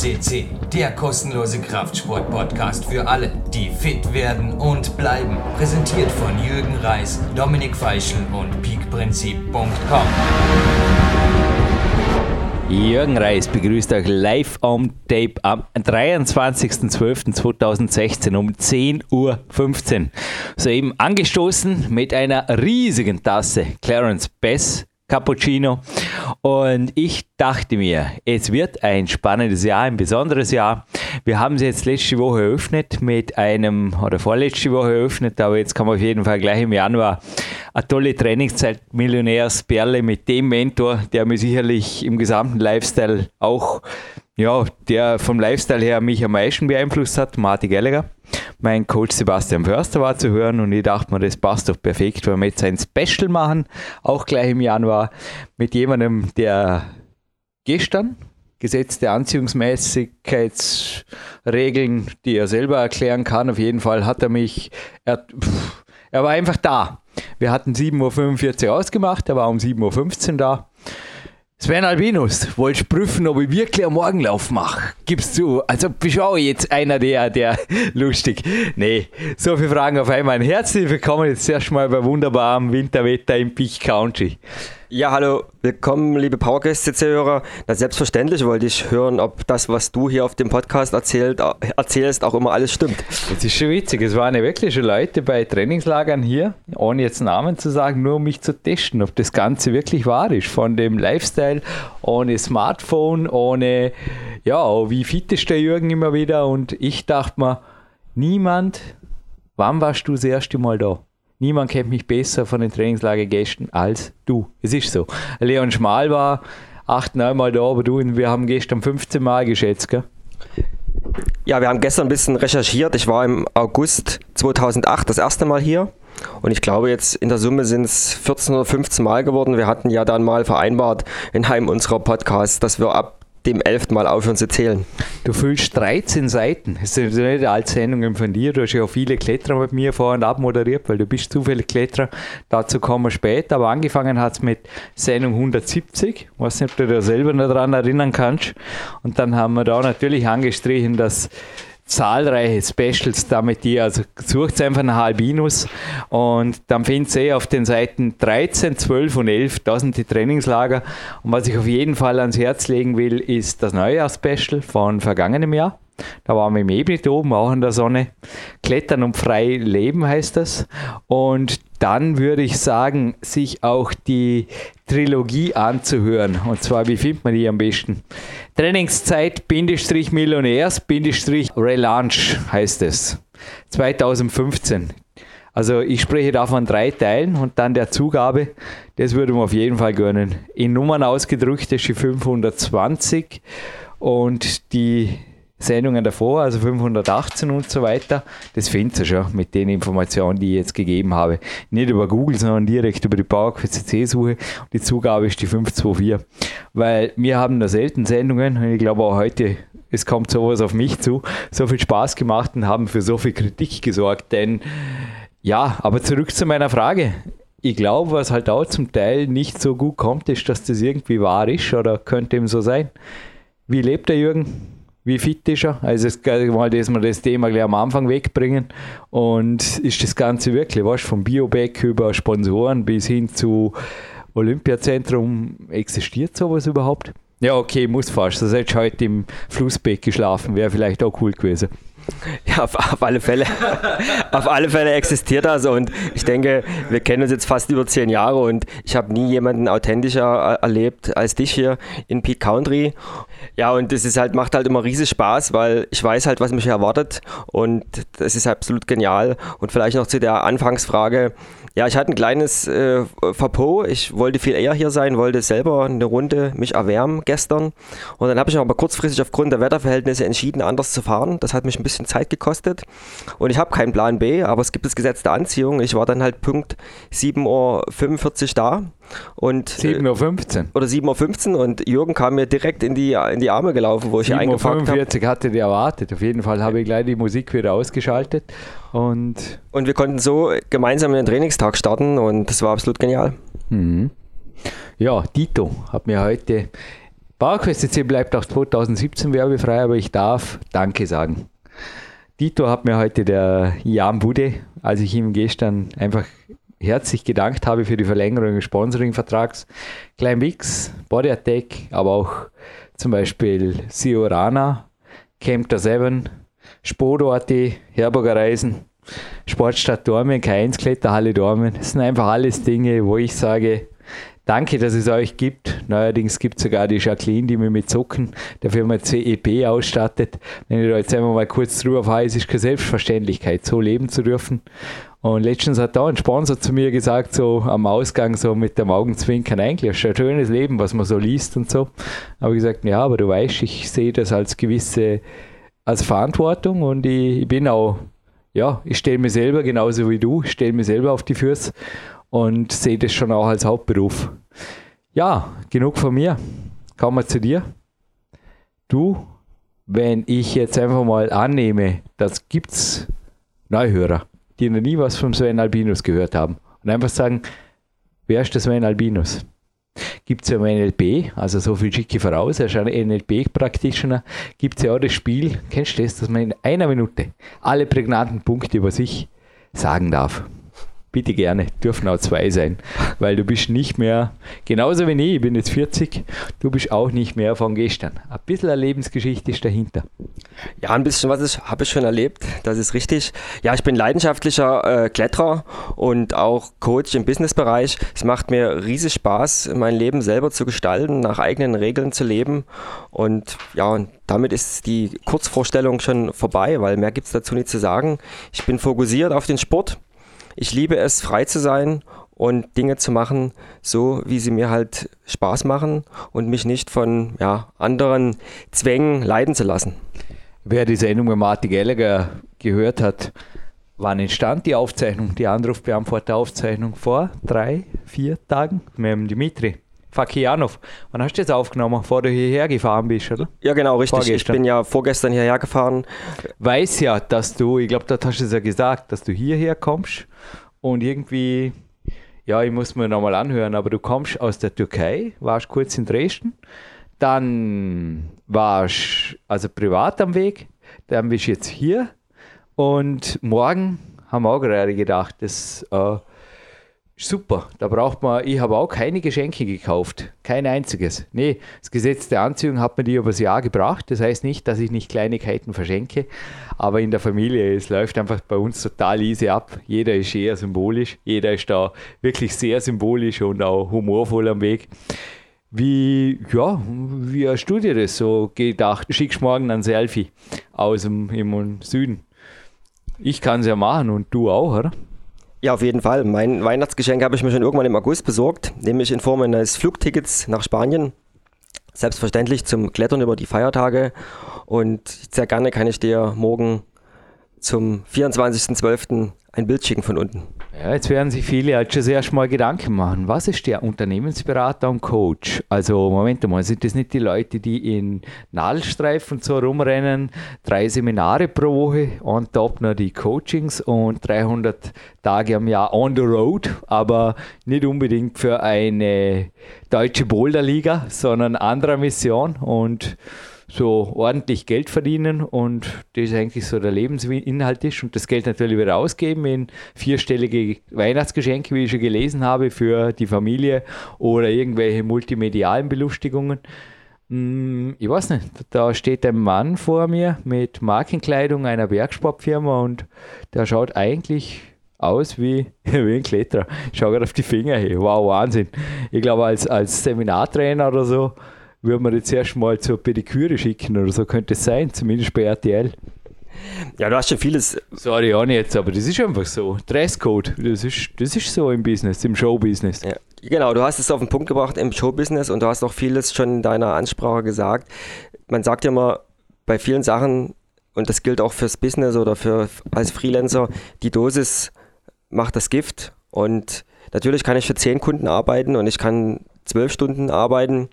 CC, der kostenlose Kraftsport-Podcast für alle, die fit werden und bleiben. Präsentiert von Jürgen Reis, Dominik Feischl und peakprinzip.com. Jürgen Reis begrüßt euch live on Tape am 23.12.2016 um 10.15 Uhr. Soeben angestoßen mit einer riesigen Tasse Clarence Bess Cappuccino. Und ich dachte mir, es wird ein spannendes Jahr, ein besonderes Jahr. Wir haben sie jetzt letzte Woche eröffnet mit einem, oder vorletzte Woche eröffnet, aber jetzt kann man auf jeden Fall gleich im Januar eine tolle Trainingszeit Millionärsperle mit dem Mentor, der mir sicherlich im gesamten Lifestyle auch ja, der vom Lifestyle her mich am meisten beeinflusst hat, Marty Gallagher. Mein Coach Sebastian Förster war zu hören und ich dachte mir, das passt doch perfekt, weil wir jetzt ein Special machen, auch gleich im Januar, mit jemandem, der gestern gesetzte Anziehungsmäßigkeitsregeln, die er selber erklären kann. Auf jeden Fall hat er mich, er, er war einfach da. Wir hatten 7.45 Uhr ausgemacht, er war um 7.15 Uhr da. Sven Albinus, wolltest prüfen, ob ich wirklich einen Morgenlauf mache? Gibst du, also bist du auch jetzt einer der, der lustig. Nee, so viele Fragen auf einmal. Herzlich willkommen jetzt erstmal bei wunderbarem Winterwetter im Peak Country. Ja, hallo, willkommen, liebe Powercast-CC-Hörer. Selbstverständlich wollte ich hören, ob das, was du hier auf dem Podcast erzählt, erzählst, auch immer alles stimmt. Das ist schon witzig. Es waren ja wirklich schon Leute bei Trainingslagern hier, ohne jetzt Namen zu sagen, nur um mich zu testen, ob das Ganze wirklich wahr ist. Von dem Lifestyle, ohne Smartphone, ohne, ja, wie fit ist der Jürgen immer wieder. Und ich dachte mir, niemand, wann warst du das erste Mal da? Niemand kennt mich besser von den Trainingslagergästen als du. Es ist so. Leon Schmal war acht, neun Mal da, aber du, wir haben gestern 15 Mal geschätzt, gell? Ja, wir haben gestern ein bisschen recherchiert. Ich war im August 2008 das erste Mal hier. Und ich glaube, jetzt in der Summe sind es 14 oder 15 Mal geworden. Wir hatten ja dann mal vereinbart in einem unserer Podcasts, dass wir ab dem elften Mal aufhören zu zählen. Du füllst 13 Seiten. Das sind nicht alle Sendungen von dir. Du hast ja auch viele Kletterer mit mir vor und ab moderiert, weil du bist zufällig Kletterer. Dazu kommen wir später. Aber angefangen hat es mit Sendung 170. Ich weiß nicht, ob du dich selber noch daran erinnern kannst. Und dann haben wir da natürlich angestrichen, dass zahlreiche Specials damit ihr. Also sucht einfach nach Albinus und dann findet ihr auf den Seiten 13, 12 und 11, da sind die Trainingslager. Und was ich auf jeden Fall ans Herz legen will, ist das Neujahrs-Special von vergangenem Jahr. Da waren wir im Ebnet oben, auch in der Sonne. Klettern und frei leben heißt das. Und dann würde ich sagen, sich auch die Trilogie anzuhören. Und zwar, wie findet man die am besten? Trainingszeit, Bindestrich Millionärs, Bindestrich Relaunch heißt es. 2015. Also ich spreche davon drei Teilen und dann der Zugabe, das würde man auf jeden Fall gönnen. In Nummern ausgedrückt ist die 520 und die Sendungen davor, also 518 und so weiter, das findet ihr schon mit den Informationen, die ich jetzt gegeben habe. Nicht über Google, sondern direkt über die PowerQuest-CC-Suche. Die Zugabe ist die 524. Weil wir haben da selten Sendungen und ich glaube auch heute, es kommt sowas auf mich zu, so viel Spaß gemacht und haben für so viel Kritik gesorgt. Denn ja, aber zurück zu meiner Frage. Ich glaube, was halt auch zum Teil nicht so gut kommt, ist, dass das irgendwie wahr ist oder könnte eben so sein. Wie lebt der Jürgen? Wie fit ist er? Also es mal, dass wir das Thema gleich am Anfang wegbringen. Und ist das Ganze wirklich, was vom Bioback über Sponsoren bis hin zu Olympiazentrum, existiert sowas überhaupt? Ja, okay, muss fast. Das hätte heute im Flussbeck geschlafen, wäre vielleicht auch cool gewesen. Ja, auf, auf, alle Fälle. auf alle Fälle existiert das und ich denke, wir kennen uns jetzt fast über zehn Jahre und ich habe nie jemanden authentischer erlebt als dich hier in Peak Country. Ja, und das ist halt, macht halt immer riesig Spaß, weil ich weiß halt, was mich erwartet und das ist absolut genial. Und vielleicht noch zu der Anfangsfrage, ja, ich hatte ein kleines äh, Verpo. Ich wollte viel eher hier sein, wollte selber eine Runde mich erwärmen gestern. Und dann habe ich aber kurzfristig aufgrund der Wetterverhältnisse entschieden, anders zu fahren. Das hat mich ein bisschen Zeit gekostet. Und ich habe keinen Plan B, aber es gibt das Gesetz der Anziehung. Ich war dann halt Punkt 7.45 Uhr da. Und, 7.15 Uhr. Oder 7.15 Uhr und Jürgen kam mir direkt in die, in die Arme gelaufen, wo ich eingepackt habe. 7.45 Uhr hatte der erwartet. Auf jeden Fall habe ich gleich die Musik wieder ausgeschaltet. Und, und wir konnten so gemeinsam den Trainingstag starten und das war absolut genial. Mhm. Ja, Tito hat mir heute PowerQuest bleibt auch 2017 werbefrei, aber ich darf Danke sagen. Dito hat mir heute der Jan Bude, als ich ihm gestern einfach herzlich gedankt habe für die Verlängerung des Sponsoring-Vertrags, Klein Wix, Body Attack, aber auch zum Beispiel Siorana, Camp 7, Spodo.at, Herburger Reisen, Sportstadt Dormen, K1 Kletterhalle Dormen. Das sind einfach alles Dinge, wo ich sage, Danke, dass es euch gibt. Neuerdings gibt es sogar die Jacqueline, die mich mit Socken der Firma CEP ausstattet. Wenn ich da jetzt einmal mal kurz drüber fahre, es ist keine Selbstverständlichkeit, so leben zu dürfen. Und letztens hat da ein Sponsor zu mir gesagt, so am Ausgang, so mit dem Augenzwinkern, eigentlich ist ein schönes Leben, was man so liest und so. Aber ich gesagt, ja, aber du weißt, ich sehe das als gewisse, als Verantwortung und ich, ich bin auch, ja, ich stelle mir selber genauso wie du, ich stelle mir selber auf die Füße und sehe das schon auch als Hauptberuf. Ja, genug von mir. Kommen wir zu dir. Du, wenn ich jetzt einfach mal annehme, das gibt's Neuhörer, die noch nie was vom Sven Albinus gehört haben und einfach sagen, wer ist der Sven Albinus? Gibt es ja im NLP, also so viel schicke voraus, er ist ein NLP-Practitioner, gibt es ja auch das Spiel, kennst du das, dass man in einer Minute alle prägnanten Punkte über sich sagen darf? Bitte gerne, dürfen auch zwei sein, weil du bist nicht mehr, genauso wie ich, ich bin jetzt 40, du bist auch nicht mehr von gestern. Ein bisschen eine Lebensgeschichte ist dahinter. Ja, ein bisschen was habe ich schon erlebt, das ist richtig. Ja, ich bin leidenschaftlicher äh, Kletterer und auch Coach im Businessbereich. Es macht mir riesig Spaß, mein Leben selber zu gestalten, nach eigenen Regeln zu leben und ja, damit ist die Kurzvorstellung schon vorbei, weil mehr gibt es dazu nicht zu sagen. Ich bin fokussiert auf den Sport ich liebe es, frei zu sein und Dinge zu machen, so wie sie mir halt Spaß machen und mich nicht von ja, anderen Zwängen leiden zu lassen. Wer die Sendung mit Martin Gallagher gehört hat, wann entstand die Aufzeichnung, die Anrufbeantworter-Aufzeichnung? Vor drei, vier Tagen mit dem Dimitri. Fakianov. Wann hast du jetzt aufgenommen, bevor du hierher gefahren bist, oder? Ja, genau, richtig. Vorgestern. Ich bin ja vorgestern hierher gefahren. Weiß ja, dass du, ich glaube, das hast du es ja gesagt, dass du hierher kommst und irgendwie, ja, ich muss mir nochmal anhören, aber du kommst aus der Türkei, warst kurz in Dresden, dann warst also privat am Weg, dann bist du jetzt hier. Und morgen haben wir auch gerade gedacht, das äh, Super, da braucht man, ich habe auch keine Geschenke gekauft, kein einziges. Nee, das Gesetz der Anziehung hat mir die übers Jahr gebracht. Das heißt nicht, dass ich nicht Kleinigkeiten verschenke, aber in der Familie, es läuft einfach bei uns total easy ab. Jeder ist eher symbolisch, jeder ist da wirklich sehr symbolisch und auch humorvoll am Weg. Wie, ja, wie hast du dir das so gedacht? Schickst morgen ein Selfie aus dem Süden. Ich kann es ja machen und du auch, oder? Ja, auf jeden Fall. Mein Weihnachtsgeschenk habe ich mir schon irgendwann im August besorgt, nämlich in Form eines Flugtickets nach Spanien. Selbstverständlich zum Klettern über die Feiertage. Und sehr gerne kann ich dir morgen zum 24.12 ein Bild schicken von unten. Ja, jetzt werden sich viele halt schon erst mal Gedanken machen. Was ist der Unternehmensberater und Coach? Also, Moment mal, sind das nicht die Leute, die in Nadelstreifen so rumrennen, drei Seminare pro Woche, on top noch die Coachings und 300 Tage am Jahr on the road, aber nicht unbedingt für eine deutsche Boulderliga, sondern anderer Mission und so ordentlich Geld verdienen und das eigentlich so der Lebensinhalt ist und das Geld natürlich wieder ausgeben in vierstellige Weihnachtsgeschenke, wie ich schon gelesen habe, für die Familie oder irgendwelche multimedialen Belustigungen. Hm, ich weiß nicht, da steht ein Mann vor mir mit Markenkleidung einer Bergsportfirma und der schaut eigentlich aus wie, wie ein Kletterer. Schau gerade auf die Finger her. Wow, Wahnsinn. Ich glaube, als, als Seminartrainer oder so würde man jetzt erstmal zur Pediküre schicken oder so könnte es sein, zumindest bei RTL. Ja, du hast schon vieles. Sorry, auch nicht jetzt, aber das ist einfach so. Dresscode, das ist, das ist so im Business, im Showbusiness. Ja, genau, du hast es auf den Punkt gebracht im Showbusiness und du hast auch vieles schon in deiner Ansprache gesagt. Man sagt ja immer bei vielen Sachen, und das gilt auch fürs Business oder für als Freelancer, die Dosis macht das Gift. Und natürlich kann ich für zehn Kunden arbeiten und ich kann zwölf Stunden arbeiten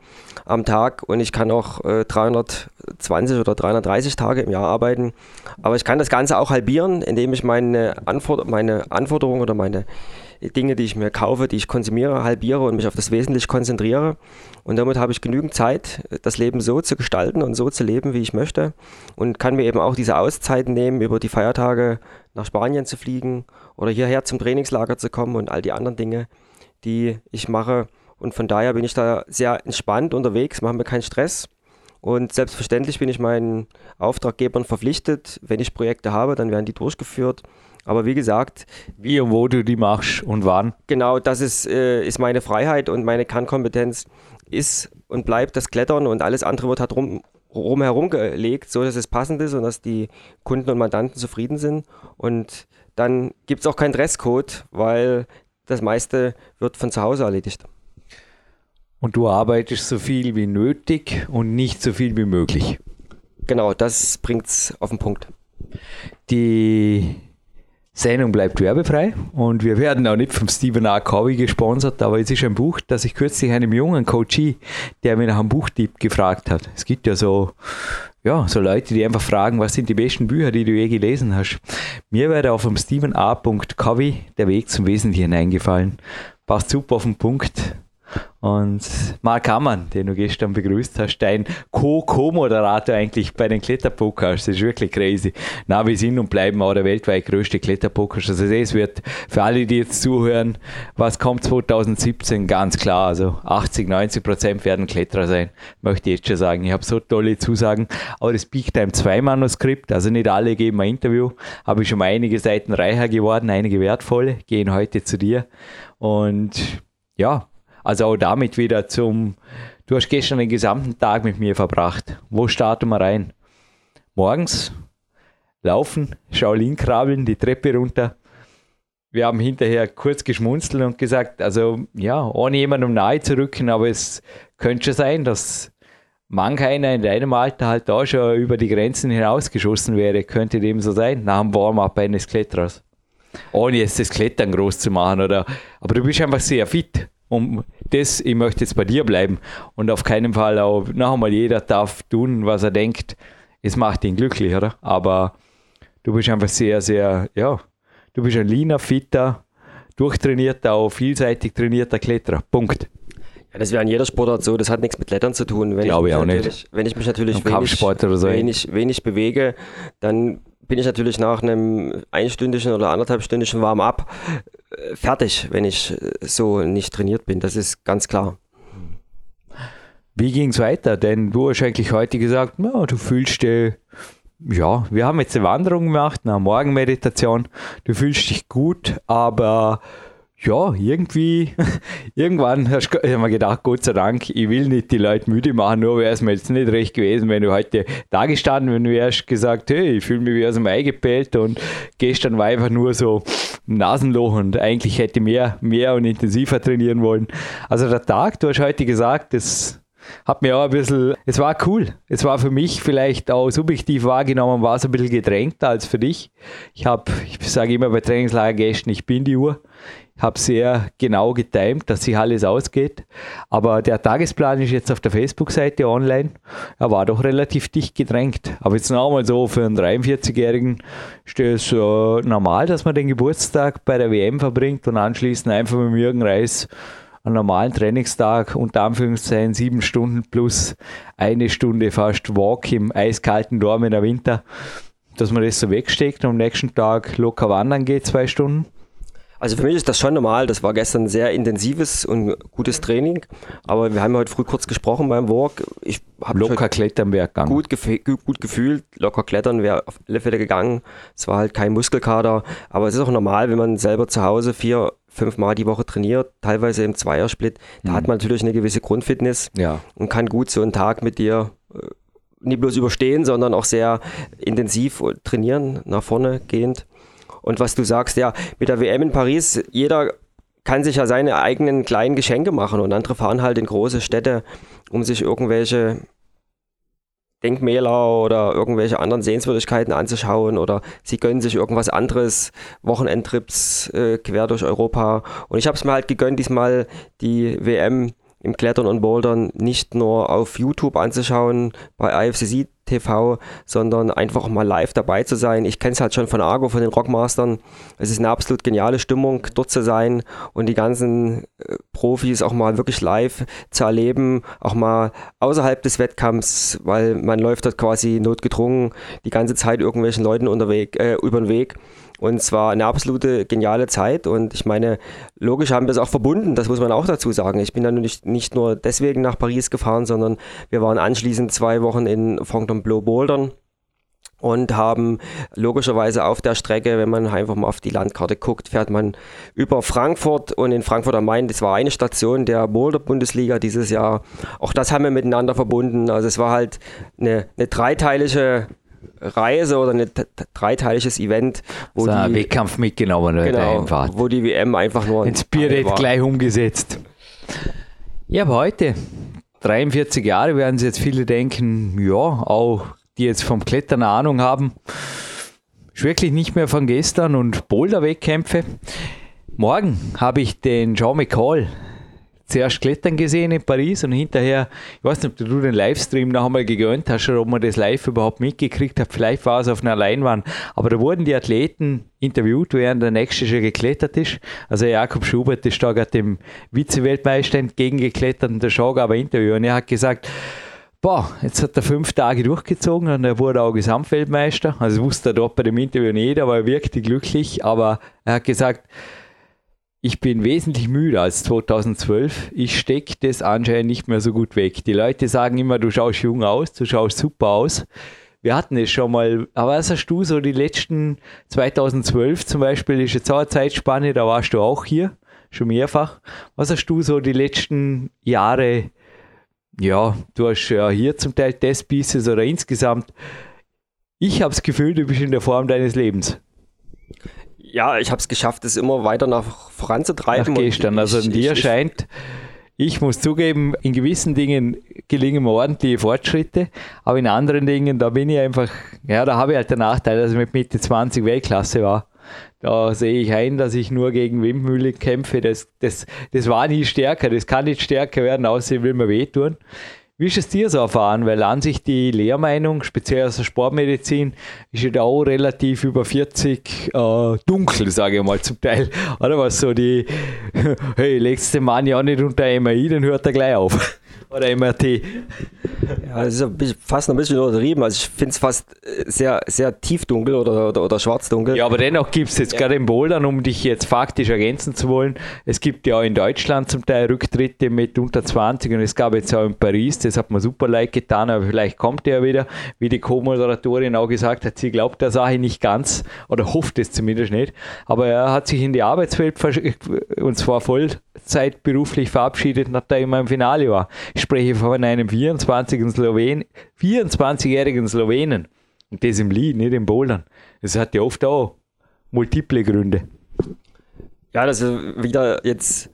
am Tag und ich kann auch äh, 320 oder 330 Tage im Jahr arbeiten. Aber ich kann das Ganze auch halbieren, indem ich meine, Anforder meine Anforderungen oder meine Dinge, die ich mir kaufe, die ich konsumiere, halbiere und mich auf das Wesentliche konzentriere. Und damit habe ich genügend Zeit, das Leben so zu gestalten und so zu leben, wie ich möchte. Und kann mir eben auch diese Auszeiten nehmen, über die Feiertage nach Spanien zu fliegen oder hierher zum Trainingslager zu kommen und all die anderen Dinge, die ich mache. Und von daher bin ich da sehr entspannt unterwegs, mache mir keinen Stress. Und selbstverständlich bin ich meinen Auftraggebern verpflichtet. Wenn ich Projekte habe, dann werden die durchgeführt. Aber wie gesagt. Wie und wo du die machst und wann. Genau, das ist, äh, ist meine Freiheit und meine Kernkompetenz ist und bleibt das Klettern und alles andere wird halt rum, rumherum gelegt, so dass es passend ist und dass die Kunden und Mandanten zufrieden sind. Und dann gibt es auch keinen Dresscode, weil das meiste wird von zu Hause erledigt. Und du arbeitest so viel wie nötig und nicht so viel wie möglich. Genau, das bringt es auf den Punkt. Die Sendung bleibt werbefrei und wir werden auch nicht vom Stephen A. Covey gesponsert, aber es ist ein Buch, das ich kürzlich einem jungen Coachie, der mir nach einem Buchtipp gefragt hat. Es gibt ja so, ja, so Leute, die einfach fragen, was sind die besten Bücher, die du je gelesen hast. Mir wäre auf dem Stephen A. Covey der Weg zum Wesentlichen eingefallen. Passt super auf den Punkt und Mark Hammann, den du gestern begrüßt hast, dein Co-Co-Moderator eigentlich bei den Kletterpokers, das ist wirklich crazy. Na, wir sind und bleiben auch der weltweit größte Kletterpokers. Also es wird für alle, die jetzt zuhören, was kommt 2017, ganz klar. Also 80, 90 Prozent werden Kletterer sein, möchte ich jetzt schon sagen. Ich habe so tolle Zusagen. Aber das Peak Time 2 Manuskript, also nicht alle geben ein Interview, habe ich schon mal einige Seiten reicher geworden, einige wertvolle, gehen heute zu dir. Und ja, also auch damit wieder zum, du hast gestern den gesamten Tag mit mir verbracht. Wo starten wir rein? Morgens laufen, Shaolin krabbeln, die Treppe runter. Wir haben hinterher kurz geschmunzelt und gesagt, also ja, ohne jemandem nahe zu rücken, aber es könnte schon sein, dass manch einer in deinem Alter halt da schon über die Grenzen hinausgeschossen wäre. Könnte dem so sein, nach dem Warm-up eines Kletterers. Ohne jetzt das Klettern groß zu machen, oder? Aber du bist einfach sehr fit um das, ich möchte jetzt bei dir bleiben und auf keinen Fall auch, noch einmal, jeder darf tun, was er denkt, es macht ihn glücklich, oder? Aber du bist einfach sehr, sehr, ja, du bist ein leaner, fitter, durchtrainierter, auch vielseitig trainierter Kletterer. Punkt. Ja, das wäre in jeder Sportart so, das hat nichts mit Klettern zu tun. Wenn Glaube ich, auch nicht. Wenn ich mich natürlich wenig, oder so. wenig, wenig bewege, dann bin ich natürlich nach einem einstündigen oder anderthalbstündigen Warm-up äh, fertig, wenn ich äh, so nicht trainiert bin. Das ist ganz klar. Wie ging es weiter? Denn du hast eigentlich heute gesagt, ja, du fühlst dich, ja, wir haben jetzt eine Wanderung gemacht, eine Morgenmeditation. Du fühlst dich gut, aber ja, irgendwie, irgendwann hast du mir gedacht, Gott sei Dank, ich will nicht die Leute müde machen, nur wäre es mir jetzt nicht recht gewesen, wenn du heute da gestanden, wenn du erst gesagt, hey, ich fühle mich wie aus dem Ei gepellt und gestern war einfach nur so ein Nasenloch und eigentlich hätte ich mehr, mehr und intensiver trainieren wollen. Also der Tag, du hast heute gesagt, das hat mir auch ein bisschen, es war cool. Es war für mich vielleicht auch subjektiv wahrgenommen, war es ein bisschen gedrängter als für dich. Ich habe, ich sage immer bei Trainingslagergästen, ich bin die Uhr habe sehr genau getimt, dass sich alles ausgeht. Aber der Tagesplan ist jetzt auf der Facebook-Seite online. Er war doch relativ dicht gedrängt. Aber jetzt nochmal so für einen 43-Jährigen ist es äh, normal, dass man den Geburtstag bei der WM verbringt und anschließend einfach mit Jürgen Reis einen normalen Trainingstag, unter Anführungszeichen sieben Stunden plus eine Stunde fast Walk im eiskalten Dorm in der Winter, dass man das so wegsteckt und am nächsten Tag locker wandern geht, zwei Stunden also für mich ist das schon normal. Das war gestern ein sehr intensives und gutes Training. Aber wir haben heute früh kurz gesprochen beim Walk. Ich habe locker klettern wäre gegangen. Gut, gef gut gefühlt. Locker klettern wäre auf alle Fälle gegangen. Es war halt kein Muskelkater. Aber es ist auch normal, wenn man selber zu Hause vier, fünf Mal die Woche trainiert, teilweise im Zweiersplit. Da mhm. hat man natürlich eine gewisse Grundfitness ja. und kann gut so einen Tag mit dir äh, nicht bloß überstehen, sondern auch sehr intensiv trainieren, nach vorne gehend. Und was du sagst, ja, mit der WM in Paris, jeder kann sich ja seine eigenen kleinen Geschenke machen und andere fahren halt in große Städte, um sich irgendwelche Denkmäler oder irgendwelche anderen Sehenswürdigkeiten anzuschauen oder sie gönnen sich irgendwas anderes, Wochenendtrips äh, quer durch Europa. Und ich habe es mir halt gegönnt, diesmal die WM im Klettern und Bouldern nicht nur auf YouTube anzuschauen bei IFCC TV, sondern einfach mal live dabei zu sein. Ich kenne es halt schon von Argo, von den Rockmastern. Es ist eine absolut geniale Stimmung, dort zu sein und die ganzen äh, Profis auch mal wirklich live zu erleben, auch mal außerhalb des Wettkampfs, weil man läuft dort quasi notgedrungen die ganze Zeit irgendwelchen Leuten unterweg, äh, über den Weg. Und zwar eine absolute geniale Zeit. Und ich meine, logisch haben wir es auch verbunden, das muss man auch dazu sagen. Ich bin dann nicht, nicht nur deswegen nach Paris gefahren, sondern wir waren anschließend zwei Wochen in Fontainebleau Bouldern und haben logischerweise auf der Strecke, wenn man einfach mal auf die Landkarte guckt, fährt man über Frankfurt und in Frankfurt am Main, das war eine Station der Boulder-Bundesliga dieses Jahr. Auch das haben wir miteinander verbunden. Also es war halt eine, eine dreiteilige Reise oder ein dreiteiliges Event, wo so die Wettkampf mitgenommen genau, wo die WM einfach nur ein Spirit gleich umgesetzt. Ja, aber heute 43 Jahre werden sich jetzt viele denken, ja, auch die jetzt vom Klettern Ahnung haben, ist wirklich nicht mehr von gestern und Boulder-Wettkämpfe. Morgen habe ich den John McCall zuerst klettern gesehen in Paris und hinterher, ich weiß nicht, ob du den Livestream noch einmal gegönnt hast oder ob man das live überhaupt mitgekriegt hat. Vielleicht war es auf einer Leinwand. Aber da wurden die Athleten interviewt, während der nächste schon geklettert ist. Also Jakob Schubert ist da gerade dem Vize-Weltmeister entgegengeklettert und der Schau aber Interview. Und er hat gesagt, Boah, jetzt hat er fünf Tage durchgezogen und er wurde auch Gesamtweltmeister. Also wusste er dort bei dem Interview nicht, aber er wirkte glücklich. Aber er hat gesagt, ich bin wesentlich müder als 2012. Ich stecke das anscheinend nicht mehr so gut weg. Die Leute sagen immer, du schaust jung aus, du schaust super aus. Wir hatten es schon mal, aber was hast du so die letzten 2012 zum Beispiel, ist jetzt auch eine Zeitspanne, da warst du auch hier, schon mehrfach. Was hast du so die letzten Jahre, ja, du hast ja hier zum Teil Testpieces oder insgesamt, ich habe das Gefühl, du bist in der Form deines Lebens ja, ich habe es geschafft, es immer weiter nach voranzutreiben. Nach gestern. Also in dir scheint, ich muss zugeben, in gewissen Dingen gelingen mir ordentliche Fortschritte, aber in anderen Dingen, da bin ich einfach, ja, da habe ich halt den Nachteil, dass ich mit Mitte 20 Weltklasse war. Da sehe ich ein, dass ich nur gegen Windmühle kämpfe. Das, das, das war nie stärker, das kann nicht stärker werden, außer ich will mir wehtun. Wie ist es dir so erfahren? Weil an sich die Lehrmeinung, speziell aus der Sportmedizin, ist ja da auch relativ über 40 äh, dunkel, sage ich mal zum Teil. Oder was so die, hey, legst den Mann ja nicht unter MRI, dann hört er gleich auf. Oder MRT. Ja, das ist fast noch ein bisschen übertrieben. Also ich finde es fast äh, sehr, sehr tiefdunkel oder, oder, oder schwarzdunkel. Ja, aber dennoch gibt es jetzt ja. gerade in Bouldern, um dich jetzt faktisch ergänzen zu wollen, es gibt ja auch in Deutschland zum Teil Rücktritte mit unter 20 und es gab jetzt auch in Paris, das hat mir super leid getan, aber vielleicht kommt er wieder, wie die Co-Moderatorin auch gesagt hat, sie glaubt der Sache nicht ganz oder hofft es zumindest nicht, aber er hat sich in die Arbeitswelt und zwar Vollzeit beruflich verabschiedet, nachdem er im Finale war. Ich spreche von einem 24-jährigen Slowen, 24 Slowenen. Und das im Lied, nicht im Bouldern. Das hat ja oft auch multiple Gründe. Ja, das ist wieder jetzt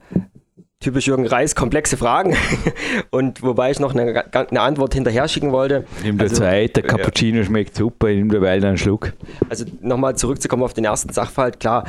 typisch Jürgen Reis, komplexe Fragen. Und wobei ich noch eine, eine Antwort hinterher schicken wollte. Nimm dir also, Zeit, der Cappuccino ja. schmeckt super, nimm dir derweil einen Schluck. Also nochmal zurückzukommen auf den ersten Sachverhalt, klar,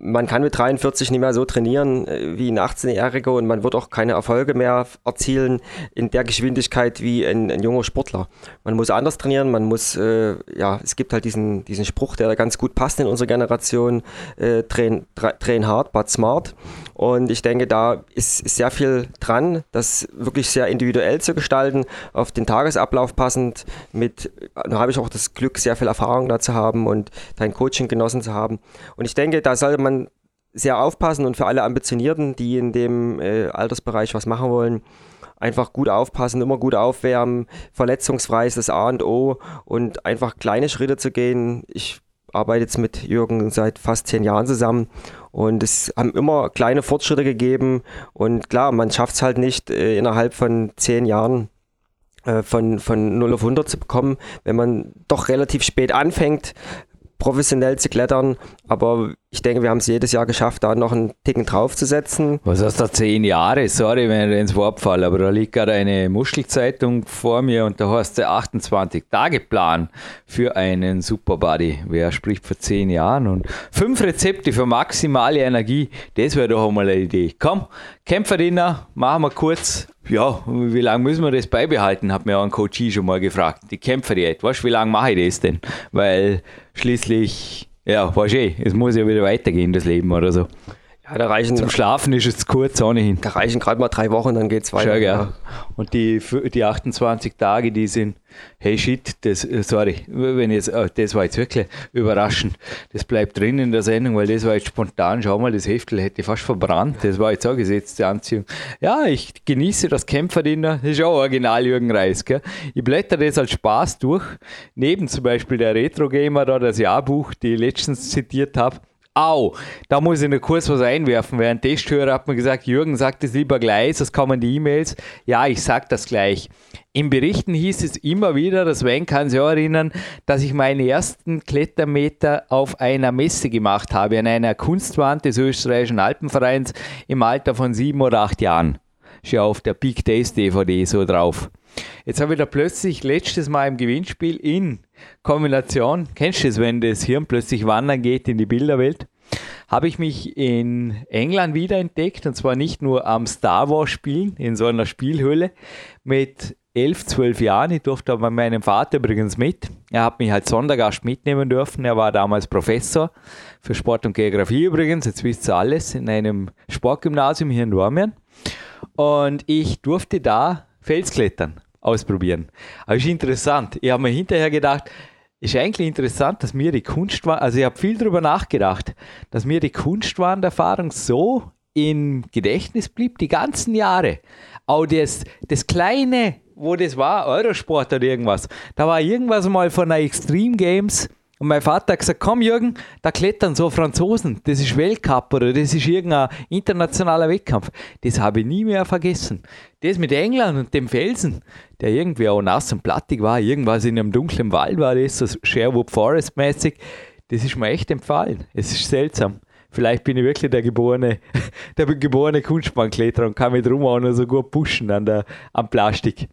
man kann mit 43 nicht mehr so trainieren äh, wie ein 18-Jähriger und man wird auch keine Erfolge mehr erzielen in der Geschwindigkeit wie ein, ein junger Sportler. Man muss anders trainieren, man muss, äh, ja, es gibt halt diesen, diesen Spruch, der ganz gut passt in unserer Generation, äh, train, train hard, but smart. Und ich denke, da ist, sehr viel dran, das wirklich sehr individuell zu gestalten, auf den Tagesablauf passend. Mit, da habe ich auch das Glück, sehr viel Erfahrung da zu haben und dein Coaching genossen zu haben. Und ich denke, da sollte man sehr aufpassen und für alle Ambitionierten, die in dem äh, Altersbereich was machen wollen, einfach gut aufpassen, immer gut aufwärmen, verletzungsfrei ist das A und O und einfach kleine Schritte zu gehen. Ich arbeite jetzt mit Jürgen seit fast zehn Jahren zusammen und es haben immer kleine Fortschritte gegeben. Und klar, man schafft es halt nicht äh, innerhalb von zehn Jahren äh, von, von 0 auf 100 zu bekommen, wenn man doch relativ spät anfängt, professionell zu klettern. Aber ich denke, wir haben es jedes Jahr geschafft, da noch einen Ticken draufzusetzen. Was du da zehn Jahre? Sorry, wenn ich ins Wort falle, aber da liegt gerade eine Muschelzeitung vor mir und da hast du 28-Tage-Plan für einen Superbody. Wer spricht vor zehn Jahren? Und fünf Rezepte für maximale Energie, das wäre doch einmal eine Idee. Komm, Kämpferdiener, machen wir kurz. Ja, wie lange müssen wir das beibehalten, hat mir auch ein Coach schon mal gefragt. Die Kämpferdiät, weißt du, wie lange mache ich das denn? Weil schließlich ja, eh, es muss ja wieder weitergehen, das Leben oder so. Ja, da reichen, Zum Schlafen ist es kurz ohnehin. Da reichen gerade mal drei Wochen, dann geht es weiter. Schau, ja. Und die, die 28 Tage, die sind, hey shit, das, äh, sorry, wenn jetzt, äh, das war jetzt wirklich überraschend. Das bleibt drin in der Sendung, weil das war jetzt spontan. Schau mal, das Heftel hätte fast verbrannt. Das war jetzt auch gesetzte Anziehung. Ja, ich genieße das Kämpferdiener. Das ist auch original Jürgen Reis. Gell? Ich blätter das als Spaß durch. Neben zum Beispiel der Retro Gamer da, das Jahrbuch, die ich letztens zitiert habe Au, da muss ich noch kurz was einwerfen. Während Testhörer hat man gesagt, Jürgen sagt es lieber gleich, das kommen die E-Mails. Ja, ich sag das gleich. In Berichten hieß es immer wieder, das Sven kann sich auch erinnern, dass ich meine ersten Klettermeter auf einer Messe gemacht habe, an einer Kunstwand des österreichischen Alpenvereins im Alter von sieben oder acht Jahren. Ist ja auf der Big Days DVD so drauf. Jetzt habe ich da plötzlich letztes Mal im Gewinnspiel in Kombination, kennst du es, wenn das Hirn plötzlich wandern geht in die Bilderwelt? Habe ich mich in England wiederentdeckt und zwar nicht nur am Star Wars spielen, in so einer Spielhöhle mit elf, zwölf Jahren. Ich durfte bei meinem Vater übrigens mit. Er hat mich als Sondergast mitnehmen dürfen. Er war damals Professor für Sport und Geografie übrigens. Jetzt wisst ihr alles in einem Sportgymnasium hier in Dormien. Und ich durfte da Felsklettern ausprobieren. Aber ist interessant. Ich habe mir hinterher gedacht, ist eigentlich interessant, dass mir die Kunstwand, also ich habe viel darüber nachgedacht, dass mir die Kunstwanderfahrung so im Gedächtnis blieb, die ganzen Jahre. Auch das, das kleine, wo das war, Eurosport oder irgendwas, da war irgendwas mal von der Extreme Games und mein Vater hat gesagt, komm Jürgen, da klettern so Franzosen, das ist Weltcup oder das ist irgendein internationaler Wettkampf. Das habe ich nie mehr vergessen. Das mit England und dem Felsen, der irgendwie auch nass und plattig war, irgendwas in einem dunklen Wald war das, so Sherwood Forest mäßig, das ist mir echt empfallen. Es ist seltsam. Vielleicht bin ich wirklich der geborene, der geborene Kunstbahnkletterer und kann mich drum auch noch so gut pushen an der, am Plastik.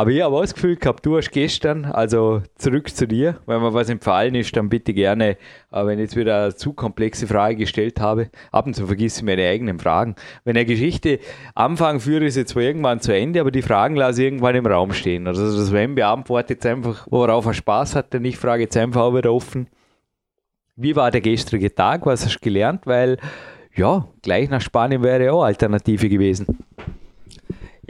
Aber ich habe auch das Gefühl gehabt, du hast gestern, also zurück zu dir, wenn mir was empfallen ist, dann bitte gerne, aber wenn ich jetzt wieder eine zu komplexe Frage gestellt habe, ab und zu vergiss ich meine eigenen Fragen. Wenn eine Geschichte anfangen führe, ist jetzt zwar irgendwann zu Ende, aber die Fragen lasse ich irgendwann im Raum stehen. Also das Wenn beantwortet jetzt einfach, worauf er Spaß hat, denn ich frage jetzt einfach auch wieder offen, wie war der gestrige Tag, was hast du gelernt, weil ja, gleich nach Spanien wäre auch Alternative gewesen.